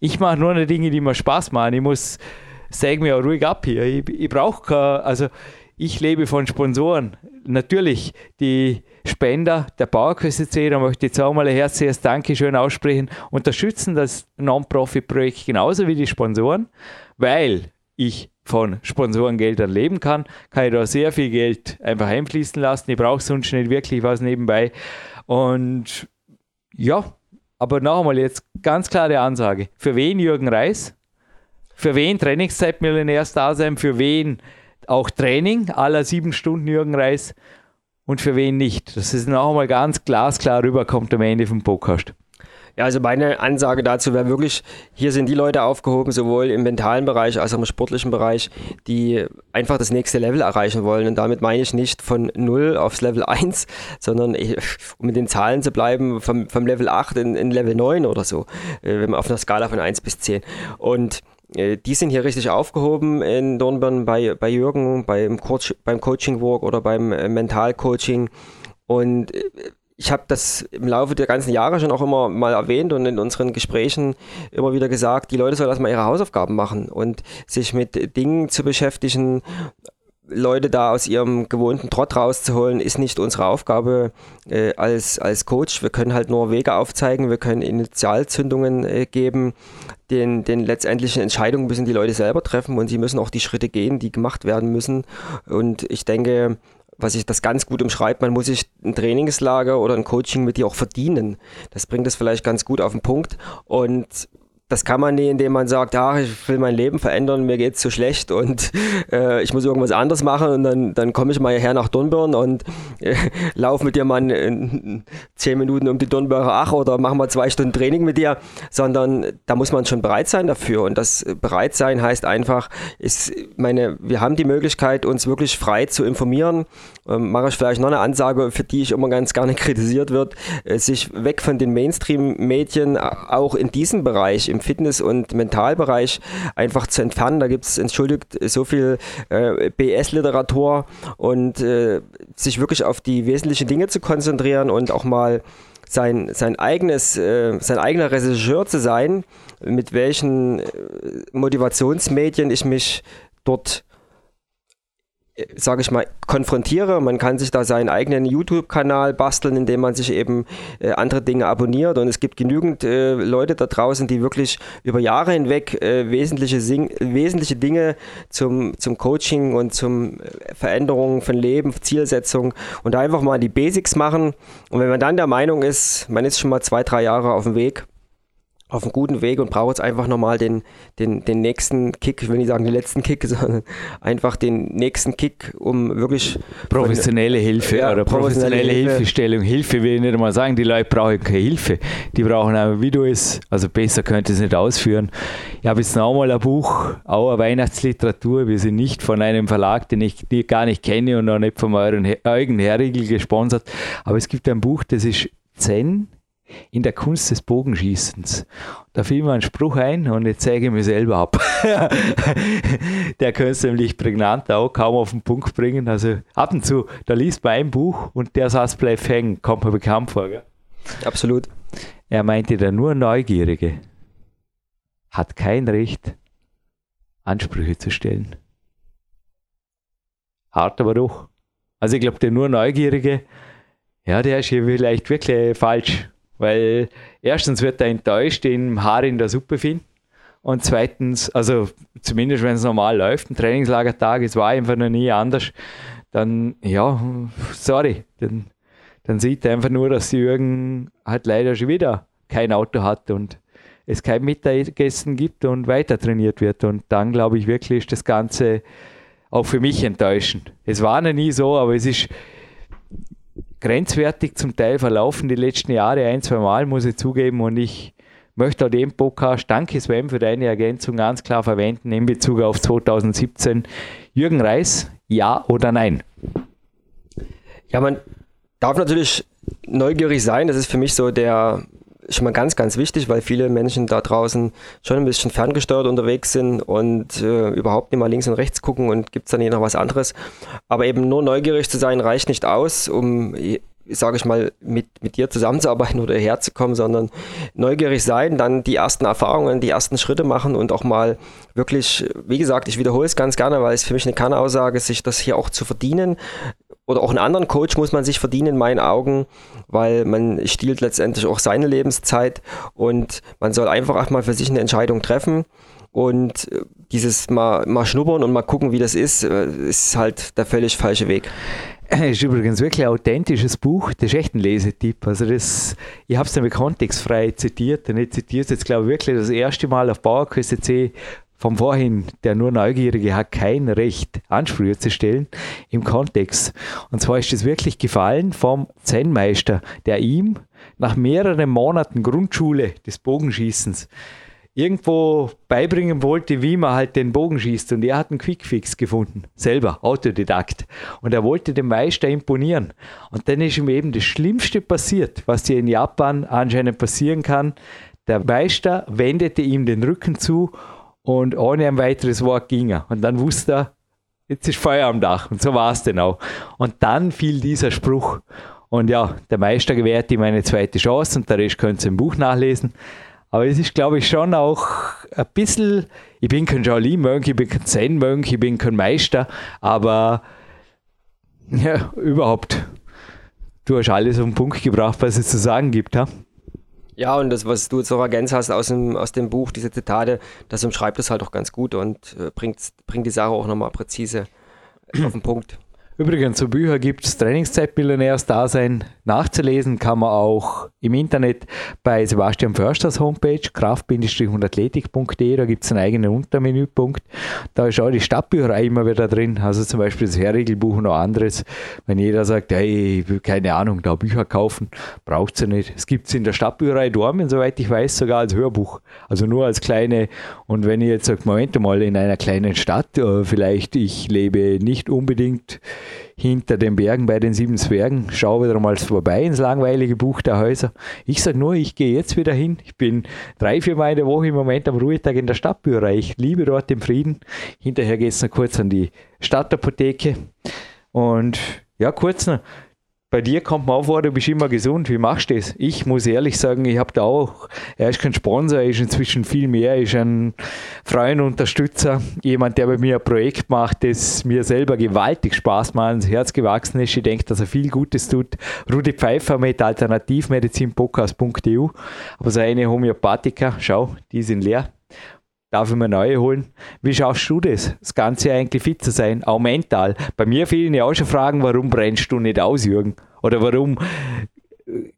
Ich mache nur eine Dinge, die mir Spaß machen. Ich muss, sag mir auch ruhig ab hier. Ich, ich brauche also ich lebe von Sponsoren. Natürlich, die Spender der PowerQuest da möchte ich jetzt auch mal ein herzliches Dankeschön aussprechen, unterstützen das Non-Profit-Projekt genauso wie die Sponsoren, weil ich von Sponsorengeldern leben kann, kann ich da sehr viel Geld einfach einfließen lassen. Ich brauche sonst nicht wirklich was nebenbei. Und ja, aber noch einmal jetzt ganz klare Ansage. Für wen Jürgen Reis? Für wen Trainingszeitmillionärs-Dasein? Für wen auch Training aller sieben Stunden Jürgen Reis? Und für wen nicht? Dass es noch einmal ganz glasklar rüberkommt am Ende vom Podcast. Ja, also meine Ansage dazu wäre wirklich, hier sind die Leute aufgehoben, sowohl im mentalen Bereich als auch im sportlichen Bereich, die einfach das nächste Level erreichen wollen. Und damit meine ich nicht von 0 aufs Level 1, sondern um mit den Zahlen zu bleiben, vom, vom Level 8 in, in Level 9 oder so, äh, auf einer Skala von 1 bis 10. Und die sind hier richtig aufgehoben in Dornbirn bei, bei Jürgen, beim, Coach, beim Coaching Walk oder beim äh, Mentalcoaching. Und ich habe das im Laufe der ganzen Jahre schon auch immer mal erwähnt und in unseren Gesprächen immer wieder gesagt, die Leute sollen erstmal ihre Hausaufgaben machen und sich mit Dingen zu beschäftigen, Leute da aus ihrem gewohnten Trott rauszuholen, ist nicht unsere Aufgabe äh, als, als Coach. Wir können halt nur Wege aufzeigen, wir können Initialzündungen äh, geben. Den, den letztendlichen Entscheidungen müssen die Leute selber treffen und sie müssen auch die Schritte gehen, die gemacht werden müssen. Und ich denke, was ich das ganz gut umschreibt, man muss sich ein Trainingslager oder ein Coaching mit dir auch verdienen. Das bringt es vielleicht ganz gut auf den Punkt. Und das kann man nicht, indem man sagt, ah, ich will mein Leben verändern, mir geht es zu schlecht und äh, ich muss irgendwas anderes machen und dann, dann komme ich mal hierher nach Dornbirn und äh, laufe mit dir mal zehn Minuten um die Dornbirner Ach oder machen mal zwei Stunden Training mit dir, sondern da muss man schon bereit sein dafür und das Bereitsein heißt einfach, ist meine, wir haben die Möglichkeit, uns wirklich frei zu informieren. Ähm, mache ich vielleicht noch eine Ansage, für die ich immer ganz gerne kritisiert wird, äh, sich weg von den Mainstream-Medien auch in diesem Bereich im Fitness- und Mentalbereich einfach zu entfernen. Da gibt es, entschuldigt, so viel äh, BS-Literatur und äh, sich wirklich auf die wesentlichen Dinge zu konzentrieren und auch mal sein, sein eigenes, äh, sein eigener Regisseur zu sein, mit welchen äh, Motivationsmedien ich mich dort sage ich mal, konfrontiere. Man kann sich da seinen eigenen YouTube-Kanal basteln, indem man sich eben äh, andere Dinge abonniert. Und es gibt genügend äh, Leute da draußen, die wirklich über Jahre hinweg äh, wesentliche, Sing wesentliche Dinge zum, zum Coaching und zum äh, Veränderung von Leben, Zielsetzung und einfach mal die Basics machen. Und wenn man dann der Meinung ist, man ist schon mal zwei, drei Jahre auf dem Weg, auf einem guten Weg und brauche jetzt einfach nochmal den, den, den nächsten Kick, ich will nicht sagen den letzten Kick, sondern einfach den nächsten Kick, um wirklich professionelle von, Hilfe ja, oder professionelle, professionelle Hilfe. Hilfestellung. Hilfe will ich nicht einmal sagen, die Leute brauchen keine Hilfe. Die brauchen einfach, wie du es, also besser könnte es nicht ausführen. Ich habe jetzt noch mal ein Buch, auch eine Weihnachtsliteratur. Wir sind nicht von einem Verlag, den ich gar nicht kenne und auch nicht von euren Eugen Herrigel gesponsert. Aber es gibt ein Buch, das ist Zen in der Kunst des Bogenschießens. Da fiel mir ein Spruch ein und jetzt zeige ich mir selber ab. der könnte nämlich prägnant auch kaum auf den Punkt bringen. Also ab und zu, da liest man ein Buch und der Satz bleibt hängen. Kommt mir bekannt vor, gell? Absolut. Er meinte der nur Neugierige hat kein Recht, Ansprüche zu stellen. Hart aber doch. Also ich glaube, der nur Neugierige, ja, der ist hier vielleicht wirklich falsch. Weil erstens wird er enttäuscht, den Haar in der Suppe finden. Und zweitens, also zumindest wenn es normal läuft, ein Trainingslagertag, es war einfach noch nie anders, dann, ja, sorry, dann, dann sieht er einfach nur, dass Jürgen halt leider schon wieder kein Auto hat und es kein Mittagessen gibt und weiter trainiert wird. Und dann glaube ich wirklich, ist das Ganze auch für mich enttäuschend. Es war noch nie so, aber es ist, grenzwertig zum Teil verlaufen die letzten Jahre ein, zwei Mal, muss ich zugeben. Und ich möchte auch den Podcast, danke Sven für deine Ergänzung, ganz klar verwenden in Bezug auf 2017. Jürgen Reis, ja oder nein? Ja, man darf natürlich neugierig sein. Das ist für mich so der schon mal ganz, ganz wichtig, weil viele Menschen da draußen schon ein bisschen ferngesteuert unterwegs sind und äh, überhaupt nicht mal links und rechts gucken und gibt es dann hier noch was anderes. Aber eben nur neugierig zu sein reicht nicht aus, um sage ich mal, mit, mit dir zusammenzuarbeiten oder herzukommen, sondern neugierig sein, dann die ersten Erfahrungen, die ersten Schritte machen und auch mal wirklich, wie gesagt, ich wiederhole es ganz gerne, weil es für mich eine Kernaussage ist, sich das hier auch zu verdienen. Oder auch einen anderen Coach muss man sich verdienen in meinen Augen, weil man stiehlt letztendlich auch seine Lebenszeit und man soll einfach auch mal für sich eine Entscheidung treffen. Und dieses mal, mal schnuppern und mal gucken, wie das ist, äh, ist halt der völlig falsche Weg. Das ist übrigens wirklich ein authentisches Buch, das ist echt ein Lesetipp. Also das, ich habe es dann kontextfrei zitiert und ich zitiere es jetzt, glaube ich, wirklich das erste Mal auf Bauerküste C vom Vorhin, der nur Neugierige hat kein Recht, Ansprüche zu stellen, im Kontext. Und zwar ist es wirklich gefallen vom Zen-Meister, der ihm nach mehreren Monaten Grundschule des Bogenschießens irgendwo beibringen wollte, wie man halt den Bogen schießt. Und er hat einen Quickfix gefunden, selber, Autodidakt. Und er wollte dem Meister imponieren. Und dann ist ihm eben das Schlimmste passiert, was dir in Japan anscheinend passieren kann. Der Meister wendete ihm den Rücken zu und ohne ein weiteres Wort ging er. Und dann wusste er, jetzt ist Feuer am Dach. Und so war es denn auch. Und dann fiel dieser Spruch. Und ja, der Meister gewährt ihm eine zweite Chance und der Rest könnt ihr im Buch nachlesen. Aber es ist, glaube ich, schon auch ein bisschen, ich bin kein Shaolin-Mönch, ich bin kein Zen-Mönch, ich bin kein Meister, aber ja, überhaupt. Du hast alles auf den Punkt gebracht, was es zu sagen gibt, ha? Ja, und das, was du jetzt noch ergänzt hast aus dem, aus dem Buch, diese Zitate, das umschreibt es halt auch ganz gut und äh, bringt, bringt die Sache auch nochmal präzise auf den Punkt. Übrigens, zu Bücher gibt es Trainingszeit-Millionärs-Dasein nachzulesen, kann man auch im Internet bei Sebastian Försters Homepage, kraft-athletik.de, da gibt es einen eigenen Untermenüpunkt. Da ist auch die Stadtbücherei immer wieder drin, also zum Beispiel das Herregelbuch und noch anderes. Wenn jeder sagt, hey, ich will keine Ahnung, da Bücher kaufen, braucht sie nicht. Es gibt es in der Stadtbücherei Dormen, soweit ich weiß, sogar als Hörbuch. Also nur als kleine, und wenn ihr jetzt sagt, Moment mal, in einer kleinen Stadt, äh, vielleicht ich lebe nicht unbedingt hinter den Bergen bei den sieben Zwergen. Schau wieder mal vorbei ins langweilige Buch der Häuser. Ich sage nur, ich gehe jetzt wieder hin. Ich bin drei, vier Mal in der Woche im Moment am Ruhetag in der Stadtbücherei. Ich liebe dort den Frieden. Hinterher geht es noch kurz an die Stadtapotheke. Und ja, kurz noch, bei dir kommt man vor, du bist immer gesund. Wie machst du das? Ich muss ehrlich sagen, ich habe da auch, er ist kein Sponsor, er ist inzwischen viel mehr, er ist ein freien Unterstützer, jemand, der bei mir ein Projekt macht, das mir selber gewaltig Spaß macht, ins Herz gewachsen ist. Ich denke, dass er viel Gutes tut. Rudi Pfeiffer mit alternativmedizinpodcast.eu, aber seine Homöopathika, schau, die sind leer darf ich mir neue holen. Wie schaffst du das, das Ganze eigentlich fit zu sein, auch mental? Bei mir fehlen ja auch schon Fragen, warum brennst du nicht aus, Jürgen? Oder warum,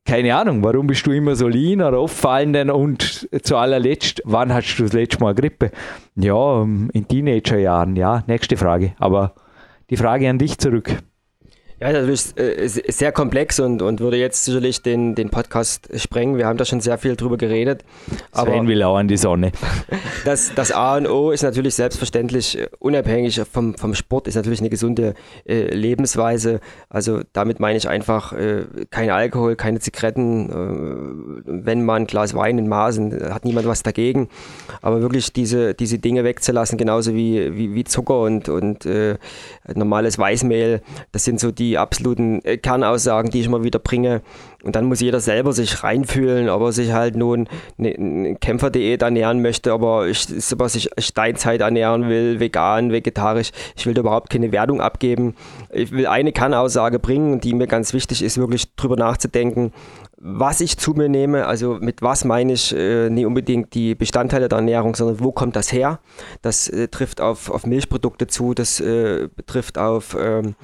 keine Ahnung, warum bist du immer so lean oder auffallend und zu allerletzt, wann hast du das letzte Mal Grippe? Ja, in Teenagerjahren, ja, nächste Frage. Aber die Frage an dich zurück. Ja, das ist äh, sehr komplex und, und würde jetzt sicherlich den, den Podcast sprengen. Wir haben da schon sehr viel drüber geredet. Aber Sven will auch an die Sonne. Das, das A und O ist natürlich selbstverständlich äh, unabhängig vom, vom Sport, ist natürlich eine gesunde äh, Lebensweise. Also damit meine ich einfach äh, kein Alkohol, keine Zigaretten. Äh, wenn man ein Glas Wein in Maßen, hat niemand was dagegen. Aber wirklich diese, diese Dinge wegzulassen, genauso wie, wie, wie Zucker und, und äh, normales Weißmehl, das sind so die die absoluten äh, Kernaussagen, die ich immer wieder bringe. Und dann muss jeder selber sich reinfühlen, ob er sich halt nun eine Kämpferdiät ernähren möchte, aber ich, ob sich Steinzeit ernähren will, vegan, vegetarisch. Ich will da überhaupt keine Wertung abgeben. Ich will eine Kernaussage bringen, die mir ganz wichtig ist, wirklich drüber nachzudenken, was ich zu mir nehme, also mit was meine ich äh, nicht unbedingt die Bestandteile der Ernährung, sondern wo kommt das her? Das äh, trifft auf, auf Milchprodukte zu, das äh, trifft auf ähm,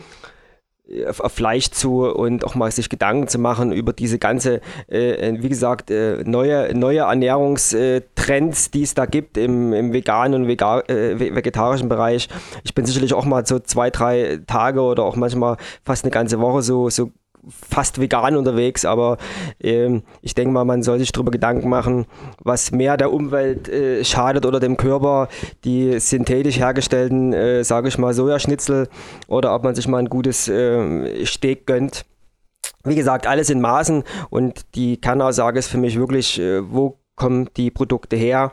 auf, Fleisch zu und auch mal sich Gedanken zu machen über diese ganze, äh, wie gesagt, äh, neue, neue Ernährungstrends, die es da gibt im, im veganen und vega, äh, vegetarischen Bereich. Ich bin sicherlich auch mal so zwei, drei Tage oder auch manchmal fast eine ganze Woche so, so fast vegan unterwegs, aber äh, ich denke mal, man soll sich darüber Gedanken machen, was mehr der Umwelt äh, schadet oder dem Körper, die synthetisch hergestellten, äh, sage ich mal, Sojaschnitzel oder ob man sich mal ein gutes äh, Steak gönnt. Wie gesagt, alles in Maßen und die Kernaussage ist für mich wirklich, äh, wo kommen die Produkte her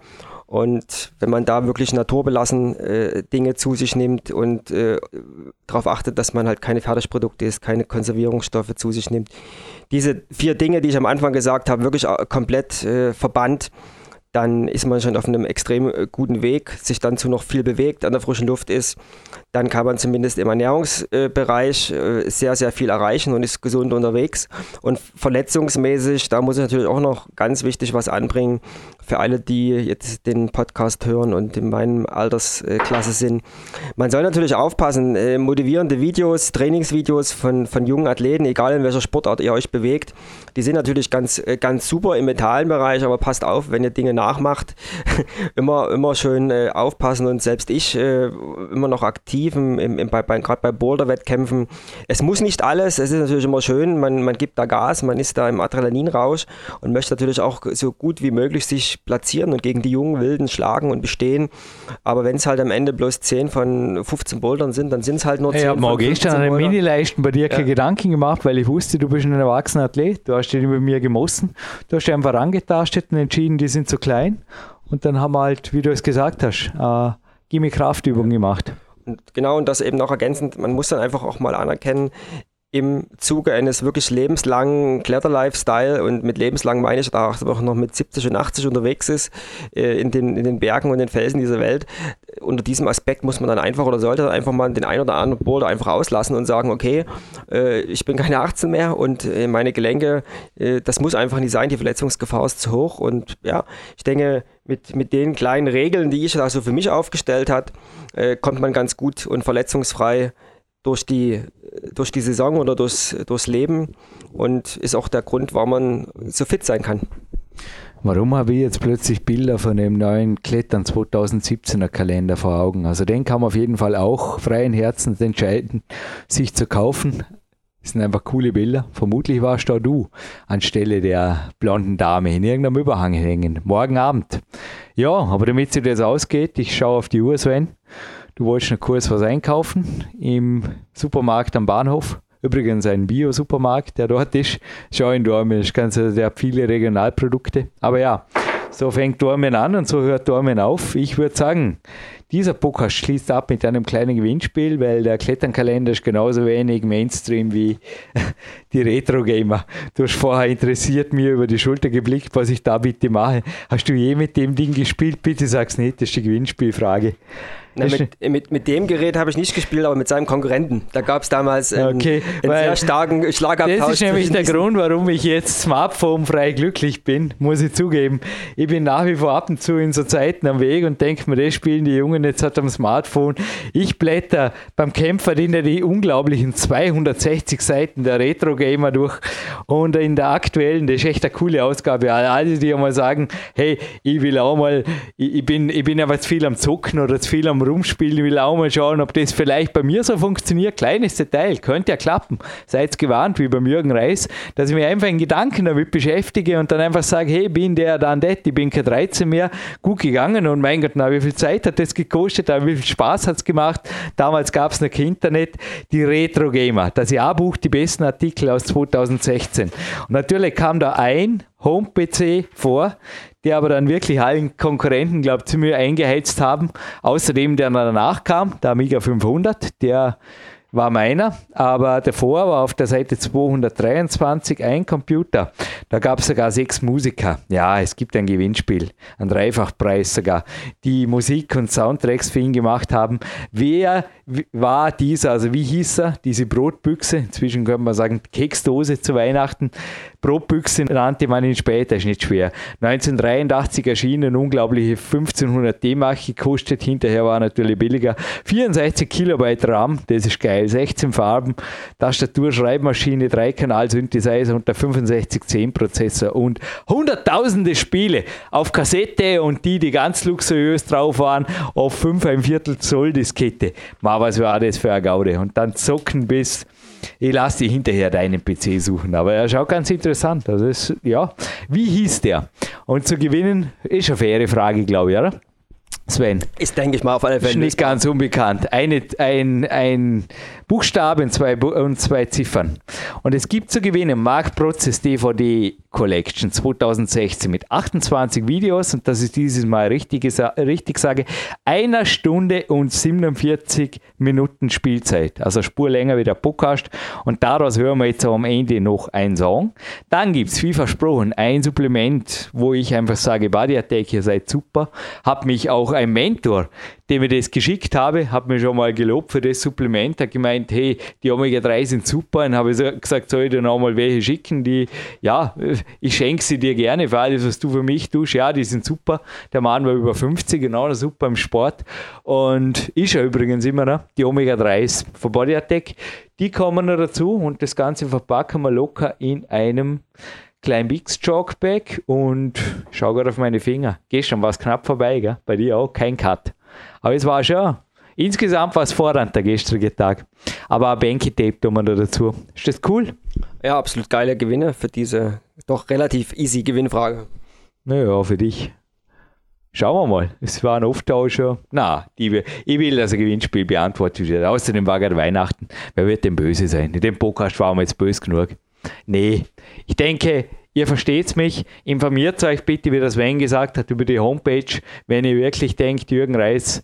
Und wenn man da wirklich naturbelassen äh, Dinge zu sich nimmt und äh, darauf achtet, dass man halt keine Fertigprodukte ist, keine Konservierungsstoffe zu sich nimmt, diese vier Dinge, die ich am Anfang gesagt habe, wirklich äh, komplett äh, verbannt, dann ist man schon auf einem extrem äh, guten Weg, sich dann zu noch viel bewegt, an der frischen Luft ist, dann kann man zumindest im Ernährungsbereich äh, sehr, sehr viel erreichen und ist gesund unterwegs. Und verletzungsmäßig, da muss ich natürlich auch noch ganz wichtig was anbringen für alle, die jetzt den Podcast hören und in meinem Altersklasse sind. Man soll natürlich aufpassen, äh, motivierende Videos, Trainingsvideos von, von jungen Athleten, egal in welcher Sportart ihr euch bewegt, die sind natürlich ganz, äh, ganz super im mentalen Bereich, aber passt auf, wenn ihr Dinge nachmacht, immer, immer schön aufpassen und selbst ich immer noch aktiv aktiv, im, im, bei, bei, gerade bei Boulder-Wettkämpfen. Es muss nicht alles, es ist natürlich immer schön, man, man gibt da Gas, man ist da im Adrenalinrausch und möchte natürlich auch so gut wie möglich sich platzieren und gegen die jungen Wilden schlagen und bestehen. Aber wenn es halt am Ende bloß 10 von 15 Bouldern sind, dann sind es halt nur 10 hey, Ich habe gestern an den Mini-Leisten bei dir ja. keine Gedanken gemacht, weil ich wusste, du bist ein erwachsener Athlet, du hast dich mit mir gemossen, du hast dich einfach angetastet und entschieden, die sind zu klein. Und dann haben wir halt, wie du es gesagt hast, äh, Gimme-Kraftübungen gemacht. Genau, und das eben noch ergänzend, man muss dann einfach auch mal anerkennen, im Zuge eines wirklich lebenslangen Kletter-Lifestyle und mit lebenslang meine ich, da auch noch mit 70 und 80 unterwegs ist, äh, in, den, in den Bergen und den Felsen dieser Welt. Unter diesem Aspekt muss man dann einfach oder sollte einfach mal den ein oder anderen Boulder einfach auslassen und sagen, okay, äh, ich bin keine 18 mehr und äh, meine Gelenke, das muss einfach nicht sein, die Verletzungsgefahr ist zu hoch und ja, ich denke, mit, mit den kleinen Regeln, die ich also für mich aufgestellt habe, kommt man ganz gut und verletzungsfrei durch die, durch die Saison oder durchs, durchs Leben und ist auch der Grund, warum man so fit sein kann. Warum habe ich jetzt plötzlich Bilder von dem neuen Klettern 2017er Kalender vor Augen? Also den kann man auf jeden Fall auch freien Herzens entscheiden, sich zu kaufen. Das sind einfach coole Bilder. Vermutlich warst du anstelle der blonden Dame in irgendeinem Überhang hängen. Morgen Abend. Ja, aber damit es jetzt ausgeht, ich schaue auf die Uhr, Sven. Du wolltest noch kurz was einkaufen im Supermarkt am Bahnhof. Übrigens ein Bio-Supermarkt, der dort ist. Schau in Dormen, der hat viele Regionalprodukte. Aber ja, so fängt Dormen an und so hört Dormen auf. Ich würde sagen, dieser Podcast schließt ab mit einem kleinen Gewinnspiel, weil der Kletternkalender ist genauso wenig Mainstream wie die Retro-Gamer. Du hast vorher interessiert mir über die Schulter geblickt, was ich da bitte mache. Hast du je mit dem Ding gespielt? Bitte sag's nicht, das ist die Gewinnspielfrage. Na, mit, mit, mit, dem Gerät habe ich nicht gespielt, aber mit seinem Konkurrenten. Da gab es damals einen, okay, einen sehr starken Schlagabtausch. Das ist nämlich der Grund, warum ich jetzt smartphone-frei glücklich bin, muss ich zugeben. Ich bin nach wie vor ab und zu in so Zeiten am Weg und denke mir, das spielen die Jungen jetzt halt am Smartphone. Ich blätter beim Kämpfer in die unglaublichen 260 Seiten der Retro-Gamer durch und in der aktuellen, das ist echt eine coole Ausgabe. Alle, die einmal sagen, hey, ich will auch mal, ich, ich bin, ich bin aber zu viel am Zocken oder zu viel am Rumspielen. Ich will auch mal schauen, ob das vielleicht bei mir so funktioniert. Kleines Detail, könnte ja klappen. Seid gewarnt, wie beim Jürgen Reis, dass ich mich einfach in Gedanken damit beschäftige und dann einfach sage, hey, bin der dann das, ich bin kein 13 mehr, gut gegangen und mein Gott, na, wie viel Zeit hat das gekostet, wie viel Spaß hat es gemacht. Damals gab es noch kein Internet, die Retro Gamer, das Jahrbuch, die besten Artikel aus 2016. Und natürlich kam da ein Home-PC vor, der aber dann wirklich allen Konkurrenten, glaube ich, ziemlich eingeheizt haben. Außerdem, der danach kam, der Amiga 500, der war meiner, aber davor war auf der Seite 223 ein Computer. Da gab es sogar sechs Musiker. Ja, es gibt ein Gewinnspiel, ein Dreifachpreis sogar, die Musik und Soundtracks für ihn gemacht haben. Wer war dieser, also wie hieß er, diese Brotbüchse, inzwischen könnte man sagen Keksdose zu Weihnachten, Brotbüchse nannte man ihn später, ist nicht schwer. 1983 erschienen, unglaubliche 1500 D-Mark gekostet, hinterher war natürlich billiger. 64 Kilobyte RAM, das ist geil, 16 Farben, Tastatur, Schreibmaschine, 3 Kanal Synthesizer und der 6510 Prozessor und hunderttausende Spiele auf Kassette und die, die ganz luxuriös drauf waren, auf 5 ein Viertel Zoll Diskette. Mal was war das für eine Gaude. Und dann zocken bis ich lasse dir hinterher deinen PC suchen, aber er schaut ganz interessant. Also ist, ja, wie hieß der? Und zu gewinnen ist eine faire Frage, glaube ich, oder? Sven. Ist, denke ich mal, auf alle Fälle. Ist nicht ganz unbekannt. Eine, ein, ein Buchstabe und zwei, und zwei Ziffern. Und es gibt zu gewinnen Mark Prozess DVD Collection 2016 mit 28 Videos und das ist dieses Mal richtig, richtig sage, einer Stunde und 47 Minuten Spielzeit. Also Spur länger wie der Podcast und daraus hören wir jetzt am Ende noch einen Song. Dann gibt es, wie versprochen, ein Supplement, wo ich einfach sage, Body Attack, ihr seid super. Hab mich auch ein Mentor, dem ich das geschickt habe, hat mir schon mal gelobt für das Supplement, hat gemeint, hey, die Omega-3 sind super. Und habe ich gesagt, soll ich dir noch mal welche schicken, die, ja, ich schenke sie dir gerne für alles, was du für mich tust. Ja, die sind super. Der Mann war über 50, genau, super im Sport. Und ist ja übrigens immer noch, die Omega-3s von Body Attack, die kommen noch dazu und das Ganze verpacken wir locker in einem kleinen Bix Jogbag und schau gerade auf meine Finger. Gestern war es knapp vorbei, gell? bei dir auch, kein Cut. Aber es war schon, insgesamt war es Vorrang der gestrige Tag. Aber ein Banky Tape tun wir da dazu. Ist das cool? Ja, absolut geile Gewinne für diese doch relativ easy Gewinnfrage. Naja, für dich. Schauen wir mal. Es war ein Auftauscher. Na, ich will, ich will, dass ein Gewinnspiel beantwortet wird. Außerdem war gerade Weihnachten. Wer wird denn böse sein? In dem Podcast waren wir jetzt böse genug. Nee, ich denke, ihr versteht mich. Informiert euch bitte, wie das Sven gesagt hat, über die Homepage, wenn ihr wirklich denkt, Jürgen Reis,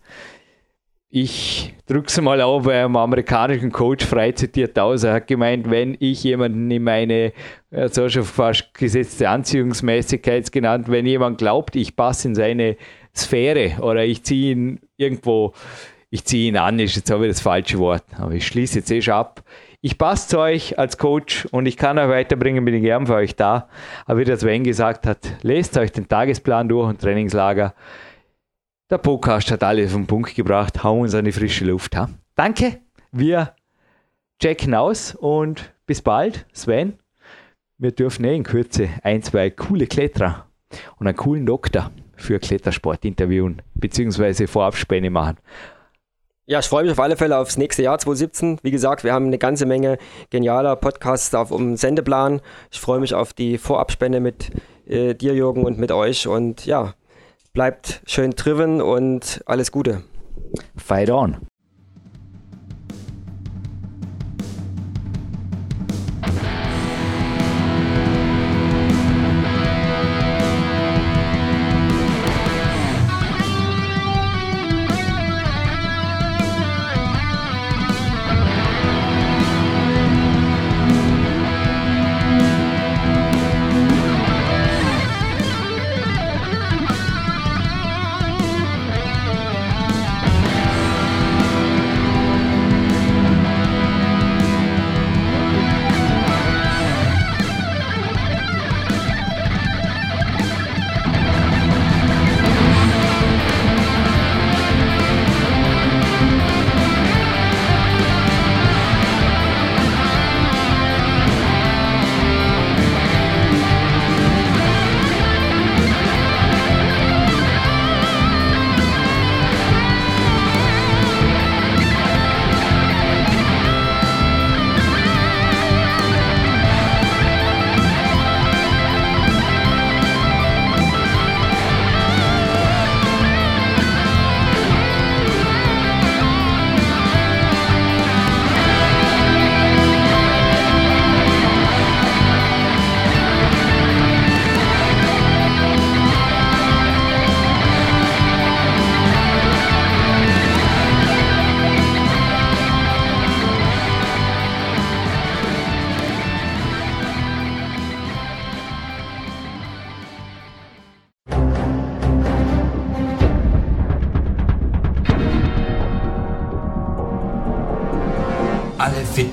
ich drücke es mal auf bei einem amerikanischen Coach frei zitiert aus. Er hat gemeint, wenn ich jemanden in meine, so schon fast gesetzte Anziehungsmäßigkeit genannt, wenn jemand glaubt, ich passe in seine Sphäre oder ich ziehe ihn irgendwo, ich ziehe ihn an, ist jetzt aber das falsche Wort, aber ich schließe jetzt eh schon ab. Ich passe zu euch als Coach und ich kann euch weiterbringen, bin ich gern für euch da. Aber wie der Sven gesagt hat, lest euch den Tagesplan durch und Trainingslager. Der Podcast hat alles auf den Punkt gebracht. Hauen uns an die frische Luft. Ha? Danke, wir checken aus und bis bald, Sven. Wir dürfen eh in Kürze ein, zwei coole Kletterer und einen coolen Doktor für Klettersport interviewen, beziehungsweise Vorabspäne machen. Ja, ich freue mich auf alle Fälle aufs nächste Jahr 2017. Wie gesagt, wir haben eine ganze Menge genialer Podcasts auf dem Sendeplan. Ich freue mich auf die Vorabspende mit äh, dir, Jürgen, und mit euch. Und ja, bleibt schön driven und alles Gute. Fight on.